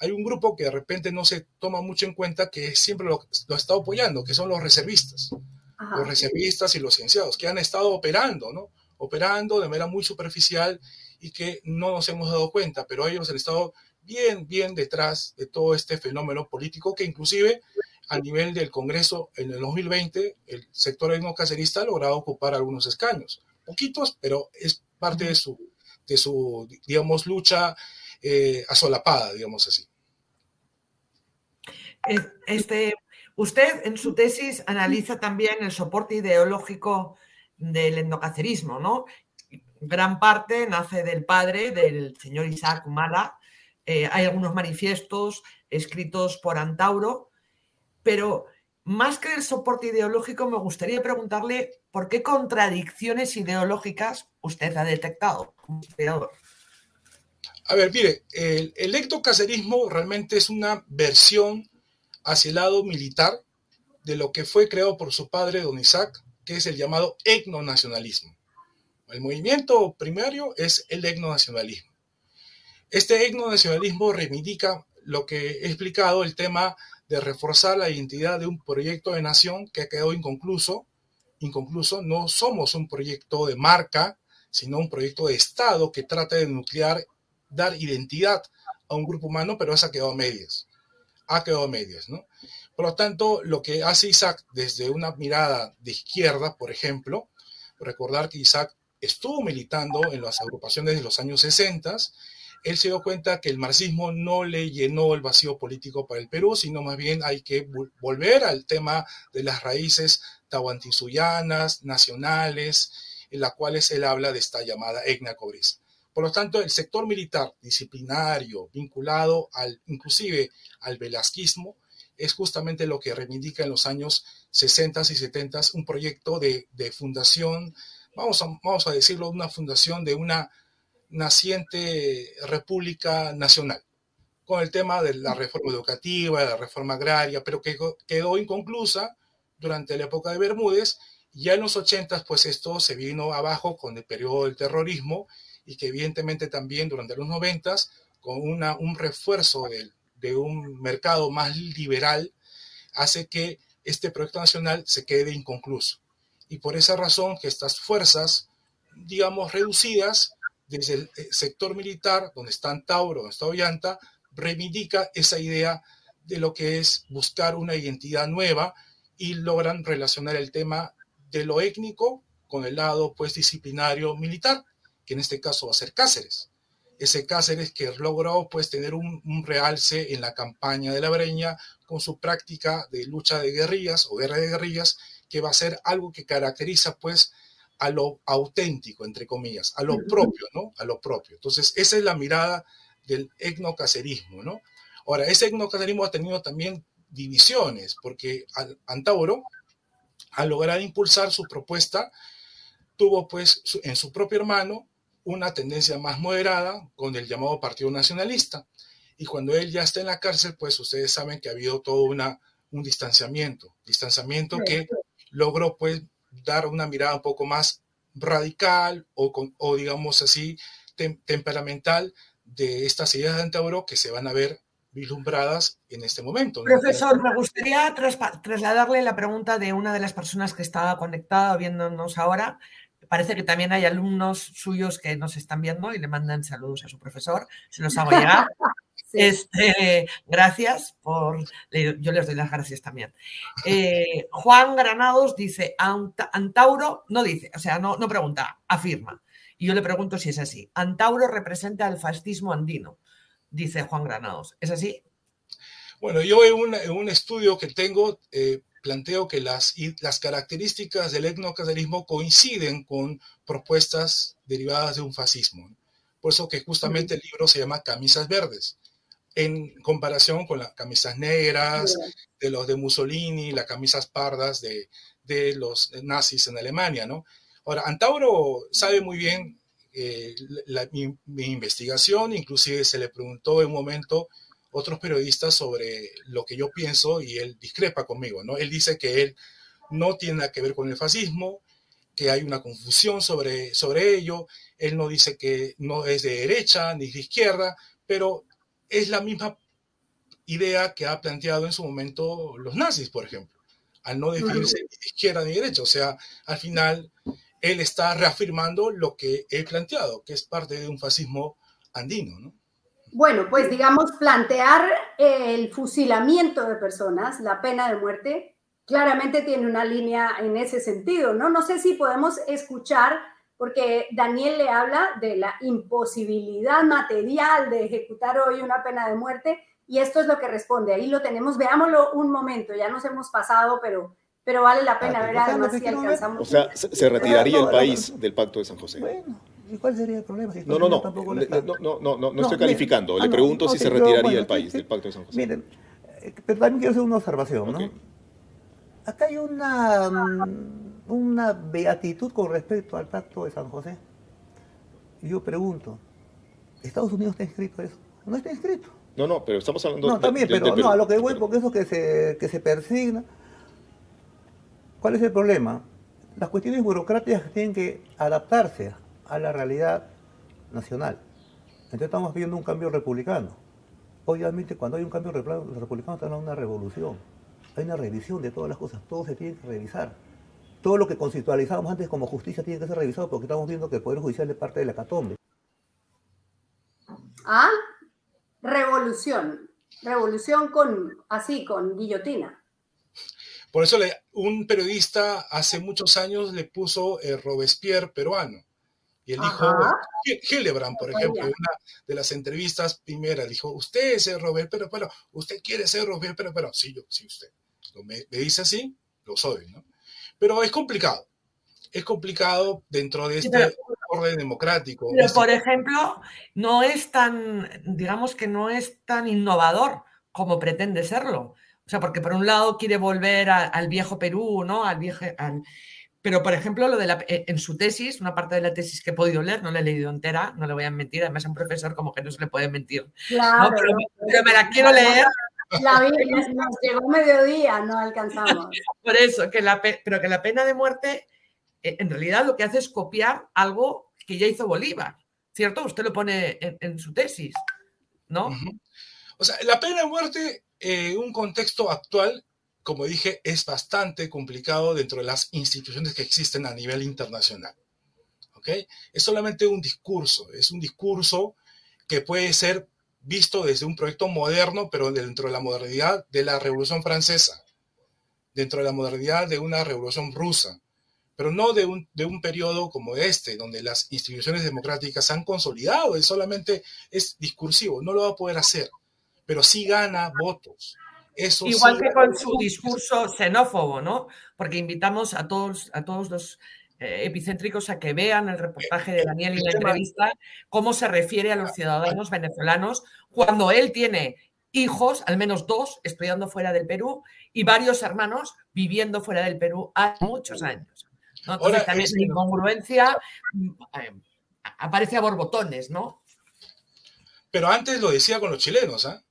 E: hay un grupo que de repente no se toma mucho en cuenta que siempre lo, lo ha estado apoyando, que son los reservistas. Los reservistas y los cienciados, que han estado operando, ¿no? Operando de manera muy superficial y que no nos hemos dado cuenta, pero ellos han estado bien, bien detrás de todo este fenómeno político que inclusive a nivel del Congreso en el 2020 el sector etnocacerista ha logrado ocupar algunos escaños, poquitos, pero es parte de su, de su digamos, lucha eh, asolapada, digamos así.
A: Este, usted en su tesis analiza también el soporte ideológico del etnocacerismo, ¿no? Gran parte nace del padre, del señor Isaac Mala. Eh, hay algunos manifiestos escritos por Antauro, pero más que el soporte ideológico, me gustaría preguntarle por qué contradicciones ideológicas usted ha detectado como historiador.
E: A ver, mire, el, el ectocacerismo realmente es una versión hacia el lado militar de lo que fue creado por su padre, don Isaac, que es el llamado etnonacionalismo. El movimiento primario es el etnonacionalismo. Este etnonacionalismo reivindica lo que he explicado, el tema de reforzar la identidad de un proyecto de nación que quedado inconcluso. Inconcluso, no somos un proyecto de marca, sino un proyecto de Estado que trata de nuclear, dar identidad a un grupo humano, pero eso ha quedado a medias. Ha quedado a medias, ¿no? Por lo tanto, lo que hace Isaac desde una mirada de izquierda, por ejemplo, recordar que Isaac estuvo militando en las agrupaciones de los años 60, él se dio cuenta que el marxismo no le llenó el vacío político para el Perú, sino más bien hay que volver al tema de las raíces tahuantinsuyanas, nacionales, en las cuales él habla de esta llamada etnia cobriza. Por lo tanto, el sector militar disciplinario vinculado al, inclusive al velasquismo, es justamente lo que reivindica en los años 60 y 70 un proyecto de, de fundación, vamos a, vamos a decirlo, una fundación de una naciente República Nacional, con el tema de la reforma educativa, de la reforma agraria, pero que quedó inconclusa durante la época de Bermúdez. Ya en los 80, pues esto se vino abajo con el periodo del terrorismo y que evidentemente también durante los 90, con una, un refuerzo de, de un mercado más liberal, hace que este proyecto nacional se quede inconcluso. Y por esa razón que estas fuerzas, digamos, reducidas, desde el eh, sector militar, donde están Tauro, donde está Ollanta, reivindica esa idea de lo que es buscar una identidad nueva y logran relacionar el tema de lo étnico con el lado pues disciplinario militar, que en este caso va a ser Cáceres. Ese Cáceres que logró pues tener un, un realce en la campaña de la Breña con su práctica de lucha de guerrillas o guerra de guerrillas, que va a ser algo que caracteriza pues a lo auténtico, entre comillas, a lo propio, ¿no? A lo propio. Entonces, esa es la mirada del etnocacerismo, ¿no? Ahora, ese etnocacerismo ha tenido también divisiones, porque Antauro, al lograr impulsar su propuesta, tuvo pues en su propio hermano una tendencia más moderada con el llamado Partido Nacionalista. Y cuando él ya está en la cárcel, pues ustedes saben que ha habido todo una, un distanciamiento, distanciamiento que logró pues dar una mirada un poco más radical o, o digamos así, temperamental de estas ideas de Antauro que se van a ver vislumbradas en este momento.
A: Profesor, me gustaría trasladarle la pregunta de una de las personas que estaba conectada viéndonos ahora. Parece que también hay alumnos suyos que nos están viendo y le mandan saludos a su profesor. Se los hago <laughs> llegar. Este, gracias por. Yo les doy las gracias también. Eh, Juan Granados dice: Antauro, no dice, o sea, no, no pregunta, afirma. Y yo le pregunto si es así. Antauro representa el fascismo andino, dice Juan Granados. ¿Es así?
E: Bueno, yo en un, estudio que tengo eh, planteo que las, las características del etnocacerismo coinciden con propuestas derivadas de un fascismo. Por eso que justamente el libro se llama Camisas Verdes en comparación con las camisas negras de los de Mussolini, las camisas pardas de, de los nazis en Alemania, ¿no? Ahora, Antauro sabe muy bien eh, mi, mi, investigación, inclusive se le preguntó en un momento otros periodistas sobre lo que yo pienso y él discrepa conmigo, ¿no? Él dice que él no tiene nada que ver con el fascismo, que hay una confusión sobre, sobre ello, él no dice que no es de derecha ni de izquierda, pero es la misma idea que ha planteado en su momento los nazis, por ejemplo, al no definirse ni de izquierda ni de derecha. O sea, al final él está reafirmando lo que he planteado, que es parte de un fascismo andino, ¿no?
B: Bueno, pues digamos, plantear el fusilamiento de personas, la pena de muerte, claramente tiene una línea en ese sentido, ¿no? No sé si podemos escuchar porque Daniel le habla de la imposibilidad material de ejecutar hoy una pena de muerte y esto es lo que responde. Ahí lo tenemos, veámoslo un momento, ya nos hemos pasado, pero, pero vale la pena ah, ver además si alcanzamos.
F: O sea, se retiraría el país del Pacto de San José.
G: Bueno. ¿Y cuál sería el problema?
F: no, no, no, no, no, no, no, estoy calificando. le ah, pregunto si se retiraría el país del Pacto de San José.
G: Miren, eh, pero también quiero hacer una observación, ¿no? Acá hay una una beatitud con respecto al pacto de San José. Yo pregunto, Estados Unidos está inscrito eso. No está inscrito.
F: No, no, pero estamos hablando
G: No,
F: de-
G: también,
F: de- de
G: pero
F: Perú.
G: no, a lo que voy, porque eso que se, que se persigna. ¿Cuál es el problema? Las cuestiones burocráticas tienen que adaptarse a la realidad nacional. Entonces estamos viendo un cambio republicano. Obviamente, cuando hay un cambio republicano, está hablando de una revolución. Hay una revisión de todas las cosas, todo se tiene que revisar. Todo lo que constitucionalizábamos antes como justicia tiene que ser revisado porque estamos viendo que el Poder Judicial es parte de la catombe.
B: ¿Ah? Revolución. Revolución con, así, con guillotina.
E: Por eso le- un periodista hace muchos años le puso el Robespierre peruano. Y él dijo,
B: Ajá.
E: Hi- Hildebrand, por ejemplo, en una de las entrevistas primeras, dijo, usted es el Robespierre, pero usted quiere ser Robespierre, pero, pero sí, yo, sí, usted. Me, me dice así, lo soy, ¿no? Pero es complicado. Es complicado dentro de este
A: pero-
E: orden democrático.
A: Pero,
E: Este-
A: por ejemplo, no es tan, digamos que no es tan innovador como pretende serlo. O sea, porque por un lado quiere volver a- al viejo Perú, ¿no? Al viejo, al- Pero, por ejemplo, lo de la, eh, en su tesis, una parte de la tesis que he podido leer, no la he leído entera, no le voy a mentir, además a un profesor como que no se le puede mentir.
B: Claro.
A: ¿no? Pero, pero me la quiero leer
B: La nos- nos llegó mediodía, no alcanzamos.
A: por eso, que la, pe- pero que la pena de muerte eh, en realidad lo que hace es copiar algo que ya hizo Bolívar, ¿cierto? Usted lo pone en, en su tesis, ¿no?
E: O sea, la pena de muerte eh, un contexto actual, como dije, es bastante complicado dentro de las instituciones que existen a nivel internacional. ¿Ok? Es solamente un discurso, es un discurso que puede ser visto desde un proyecto moderno, pero dentro de la modernidad de la Revolución Francesa, dentro de la modernidad de una Revolución Rusa, pero no de un, de un periodo como este, donde las instituciones democráticas se han consolidado, es solamente es discursivo, no lo va a poder hacer, pero sí gana votos. Eso
A: Igual
E: sí
A: que con su discurso xenófobo, ¿no? Porque invitamos a todos, a todos los epicéntricos a que vean el reportaje de Daniel y la entrevista, cómo se refiere a los ciudadanos venezolanos cuando él tiene hijos, al menos dos, estudiando fuera del Perú y varios hermanos viviendo fuera del Perú hace muchos años. ¿no? Entonces
E: Ahora,
A: también la incongruencia mm, eh, aparece a borbotones, ¿no?
E: Pero antes lo decía con los chilenos, ¿ah?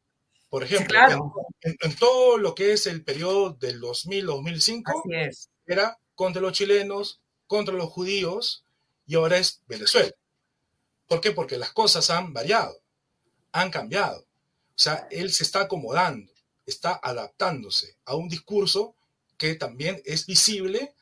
E: Por ejemplo,
A: claro.
E: en, en todo lo que es el periodo del 2000-2005,
A: Así es.
E: era contra los chilenos, contra los judíos, y ahora es Venezuela. ¿Por qué? Porque las cosas han variado, han cambiado. O sea, él se está acomodando, está adaptándose a un discurso que también es visible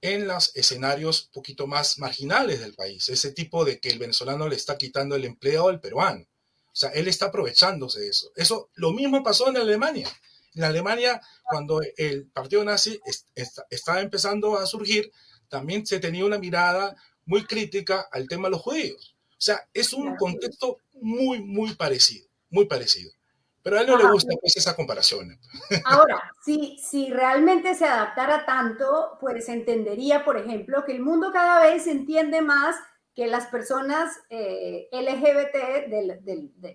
E: en los escenarios un poquito más marginales del país. Ese tipo de que el venezolano le está quitando el empleo al peruano. O sea, él está aprovechándose de eso. Eso lo mismo pasó en Alemania. En Alemania, cuando el partido nazi est- est- estaba empezando a surgir, también se tenía una mirada muy crítica al tema de los judíos. O sea, es un contexto muy, muy parecido, muy parecido. Pero a él no le gusta pues, esa comparación.
B: Ahora, si, si realmente se adaptara tanto, pues entendería, por ejemplo, que el mundo cada vez entiende más que las personas eh, LGBT, del- del- de-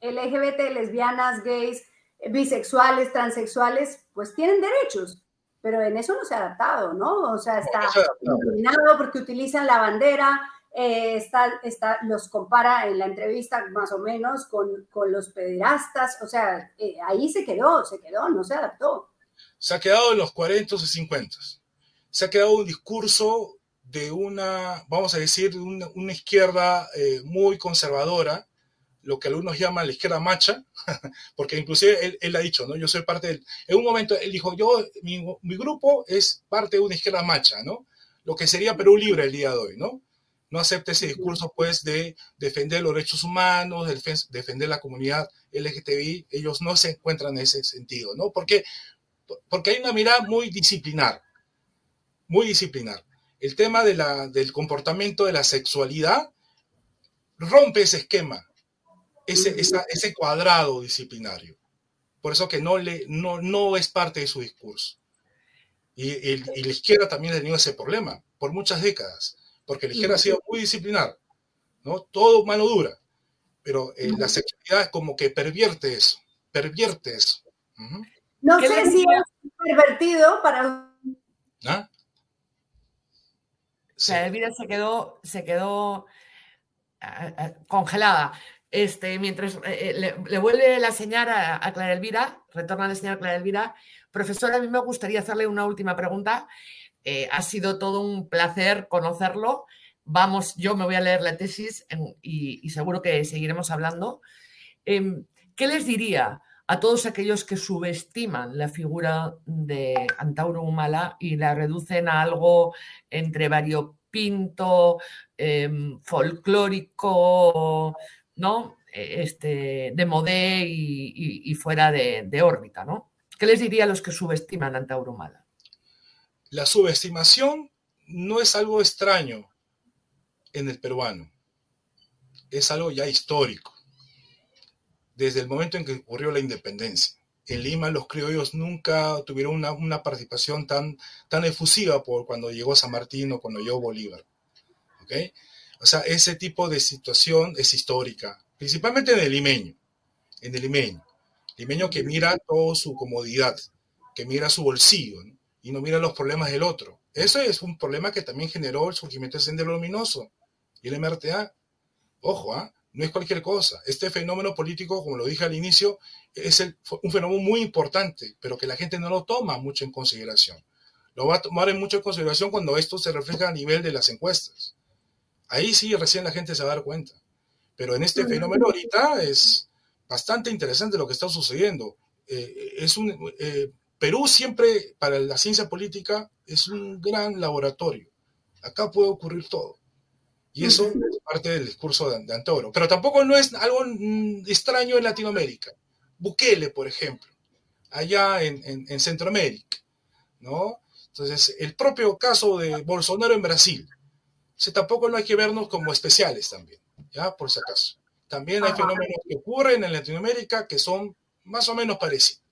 B: eh, LGBT, lesbianas, gays, eh, bisexuales, transexuales, pues tienen derechos. Pero en eso no se ha adaptado, ¿no? O sea, está indignado porque utilizan la bandera, eh, está, está, los compara en la entrevista más o menos con, con los pederastas, o sea, eh, ahí se quedó, se quedó, no se adaptó.
E: se ha quedado en los 40 y 50. Se ha quedado un discurso de una, vamos a decir, de una, una izquierda eh, muy conservadora, lo que algunos llaman la izquierda macha, <laughs> porque inclusive él, él ha dicho, ¿no? Yo soy parte del... En un momento él dijo, yo, mi, mi grupo es parte de una izquierda macha, ¿no? Lo que sería Perú libre el día de hoy, ¿no? No acepta ese discurso, pues, de defender los derechos humanos, de defen- defender la comunidad LGTBI. Ellos no se encuentran en ese sentido, ¿no? Porque porque hay una mirada muy disciplinar, muy disciplinar. El tema de la, del comportamiento de la sexualidad rompe ese esquema, ese, esa- ese cuadrado disciplinario. Por eso que no, le, no, no es parte de su discurso. Y, la izquierda también ha tenido ese problema por muchas décadas, porque la izquierda ha sido muy disciplinar, ¿no? Todo mano dura. Pero eh, la sexualidad es como que pervierte eso, pervierte eso.
B: No
A: ¿Qué
B: sé si es pervertido para...
E: ¿Ah?
A: O sea, Elvira se quedó, se quedó congelada. Este, mientras le, vuelve la señal a, Clara Elvira, retorna la señal a Clara Elvira. Profesora, a mí me gustaría hacerle una última pregunta. ha sido todo un placer conocerlo. Vamos, yo me voy a leer la tesis y, seguro que seguiremos hablando. Em, ¿Qué les diría a todos aquellos que subestiman la figura de Antauro Humala y la reducen a algo entre variopinto, em, folclórico, ¿no? E, este, de modé y, fuera de, órbita, ¿no? ¿Qué les diría a los que subestiman a Antauro Humala?
E: La subestimación no es algo extraño en el peruano, es algo ya histórico desde el momento en que ocurrió la independencia. En Lima los criollos nunca tuvieron una, participación tan, tan efusiva por cuando llegó San Martín o cuando llegó Bolívar. ¿Okay? O sea, ese tipo de situación es histórica, principalmente en el limeño, en el limeño. Limeño que mira toda su comodidad, que mira su bolsillo y no mira los problemas del otro. Eso es un problema que también generó el surgimiento del Sendero Luminoso y el MRTA. Ojo, ¿ah? no es cualquier cosa. Este fenómeno político, como lo dije al inicio, es un fenómeno muy importante, pero que la gente no lo toma mucho en consideración. Lo va a tomar en mucho en consideración cuando esto se refleja a nivel de las encuestas. Ahí sí recién la gente se va a dar cuenta. Pero en este fenómeno ahorita es bastante interesante lo que está sucediendo. Eh, es un, eh, Perú siempre, para la ciencia política, es un gran laboratorio. Acá puede ocurrir todo. Y eso es parte del discurso de, Antoro. Pero tampoco no es algo mm, extraño en Latinoamérica. Bukele, por ejemplo, allá en, Centroamérica, ¿no? Entonces, el propio caso de Bolsonaro en Brasil, ese tampoco no hay que vernos como especiales también, ¿ya? Por si acaso. También hay fenómenos que ocurren en Latinoamérica que son más o menos parecidos.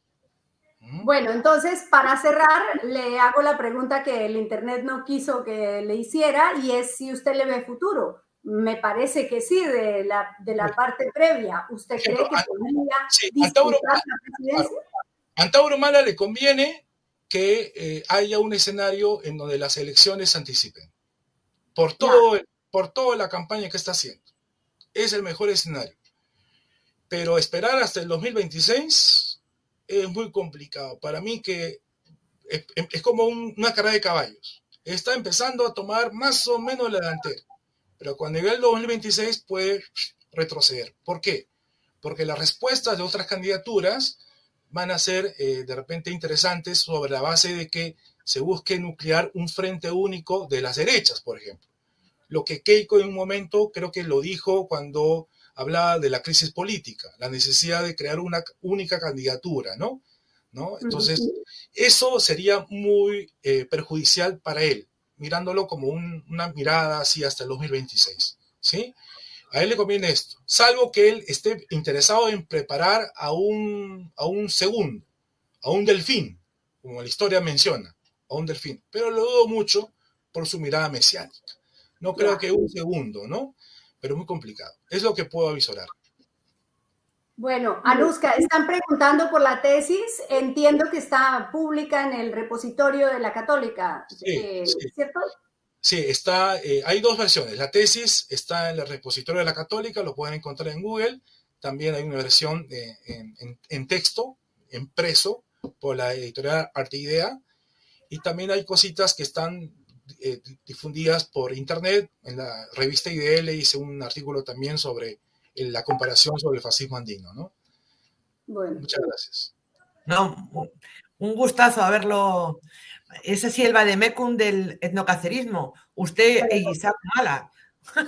B: Bueno, entonces para cerrar, le hago la pregunta que el Internet no quiso que le hiciera y es si usted le ve futuro. Me parece que sí, de la, de la parte previa. ¿Usted cree que podría sí,
E: Antauro, la presidencia? Antauro Mala le conviene que eh, haya un escenario en donde las elecciones se anticipen. Por, todo, por toda la campaña que está haciendo. Es el mejor escenario. Pero esperar hasta el 2026 es muy complicado. Para mí que es, como una carrera de caballos. Está empezando a tomar más o menos la delantera, pero cuando llegue el 2026 puede retroceder. ¿Por qué? Porque las respuestas de otras candidaturas van a ser eh, de repente interesantes sobre la base de que se busque nuclear un frente único de las derechas, por ejemplo. Lo que Keiko en un momento creo que lo dijo cuando hablaba de la crisis política, la necesidad de crear una única candidatura, ¿no? ¿No? Entonces, eso sería muy eh, perjudicial para él, mirándolo como una mirada así hasta el 2026, ¿sí? A él le conviene esto, salvo que él esté interesado en preparar a un, a un segundo, a un delfín, como la historia menciona, a un delfín, pero lo dudo mucho por su mirada mesiánica. No creo que un segundo, ¿no? pero muy complicado. Es lo que puedo avisorar.
B: Bueno, Anuska, están preguntando por la tesis. Entiendo que está pública en el repositorio de la Católica, sí, eh, ¿cierto?
E: Sí, está, eh, hay dos versiones. La tesis está en el repositorio de la Católica, lo pueden encontrar en Google. También hay una versión en, en, texto, impreso, por la editorial Arte Idea. Y también hay cositas que están eh, difundidas por internet. En la revista IDL hice un artículo también sobre la comparación sobre el fascismo andino, ¿no? Bueno. Muchas gracias.
A: No, un gustazo haberlo. Ese sí el Vademecum del etnocacerismo. Usted e Isaac Mala. <laughs>
B: Gran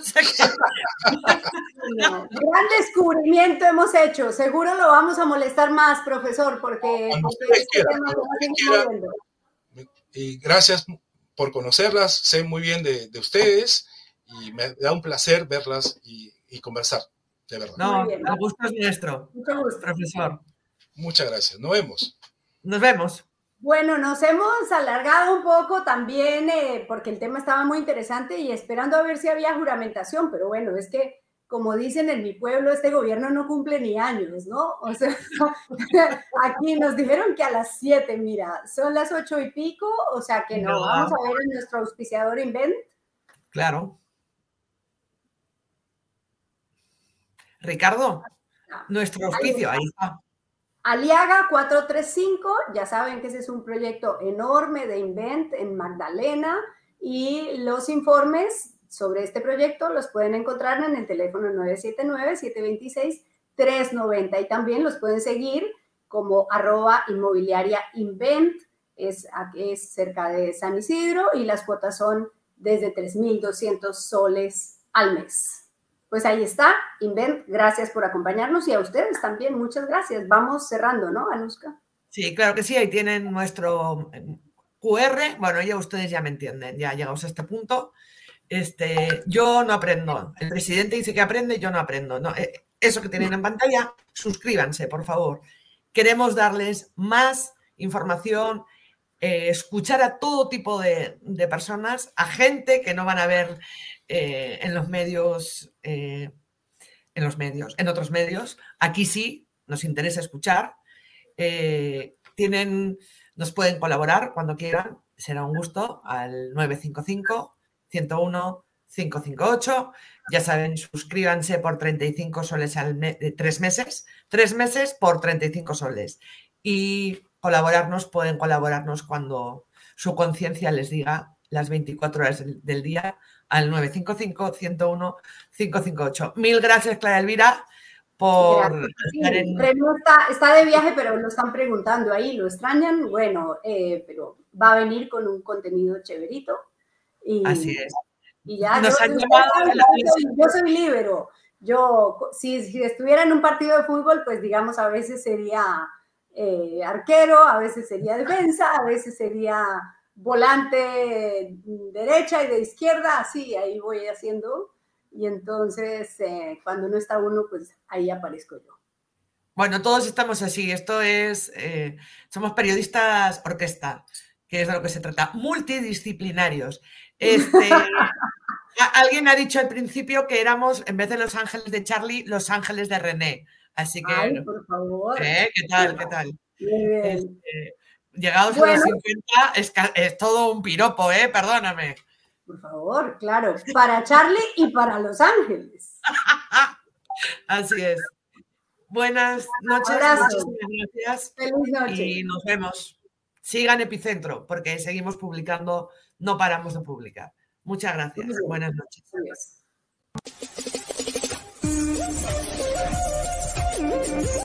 B: descubrimiento hemos hecho. Seguro lo vamos a molestar más, profesor, porque, este
E: y gracias por conocerlas, sé muy bien de, ustedes y me da un placer verlas y, conversar, de verdad.
A: No, el gusto es nuestro, Mucho gusto. profesor.
E: Muchas gracias, nos vemos.
A: Nos vemos.
B: Bueno, nos hemos alargado un poco también eh, porque el tema estaba muy interesante y esperando a ver si había juramentación, pero bueno, es que como dicen en mi pueblo, este gobierno no cumple ni años, ¿no? O sea, <laughs> aquí nos dijeron que a las siete, mira, son las ocho y pico, o sea que no, vamos a ver a nuestro auspiciador Invent.
A: Claro. Ricardo, nuestro auspicio, ahí está.
B: Aliaga 435, ya saben que ese es un proyecto enorme de Invent en Magdalena y los informes sobre este proyecto los pueden encontrar en el teléfono 979-726-390 y también los pueden seguir como arroba inmobiliaria Invent, es, es cerca de San Isidro y las cuotas son desde 3.200 soles al mes. Pues ahí está, Invent, gracias por acompañarnos y a ustedes también, muchas gracias. Vamos cerrando, ¿no, Anuska?
A: Sí, claro que sí, ahí tienen nuestro QR, bueno, ya ustedes ya me entienden, ya llegamos a este punto. Este, yo no aprendo. El presidente dice que aprende, yo no aprendo. No, eh, eso que tienen en pantalla, suscríbanse, por favor. Queremos darles más información, eh, escuchar a todo tipo de, personas, a gente que no van a ver eh, en los medios, en los medios, en otros medios. Aquí sí, nos interesa escuchar. tienen nos pueden colaborar cuando quieran, será un gusto al 955 101 558. Ya saben, suscríbanse por 35 soles al mes, tres meses, tres meses por 35 soles. Y colaborarnos, pueden colaborarnos cuando su conciencia les diga las 24 horas del, día al 955 101 558. Mil gracias, Clara Elvira por
B: está, de viaje, pero lo están preguntando ahí, ¿lo extrañan? Bueno, eh, pero va a venir con un contenido chéverito. Y,
A: Así es.
B: Y ya, yo, soy, libero. Yo, si, si, estuviera en un partido de fútbol, pues digamos, a veces sería eh, arquero, a veces sería defensa, a veces sería volante derecha y de izquierda, así, ahí voy haciendo y entonces eh, cuando no está uno, pues ahí aparezco yo.
A: Bueno, todos estamos así. Esto es, eh, somos periodistas orquesta, que es de lo que se trata, multidisciplinarios. Este, <laughs> alguien ha dicho al principio que éramos, en vez de los ángeles de Charlie, los ángeles de René. Así que.
B: Ay, por favor.
A: ¿eh? ¿Qué tal? ¿Qué tal? Este, llegados a los 50 es, es, todo un piropo, ¿eh? Perdóname.
B: Por favor, claro, para Charlie y para Los Ángeles. <laughs>
A: Así es. Buenas noches, gracias.
B: Feliz noche.
A: Y nos vemos. Sigan Epicentro, porque seguimos publicando, no paramos de publicar. Muchas gracias. Buenas noches.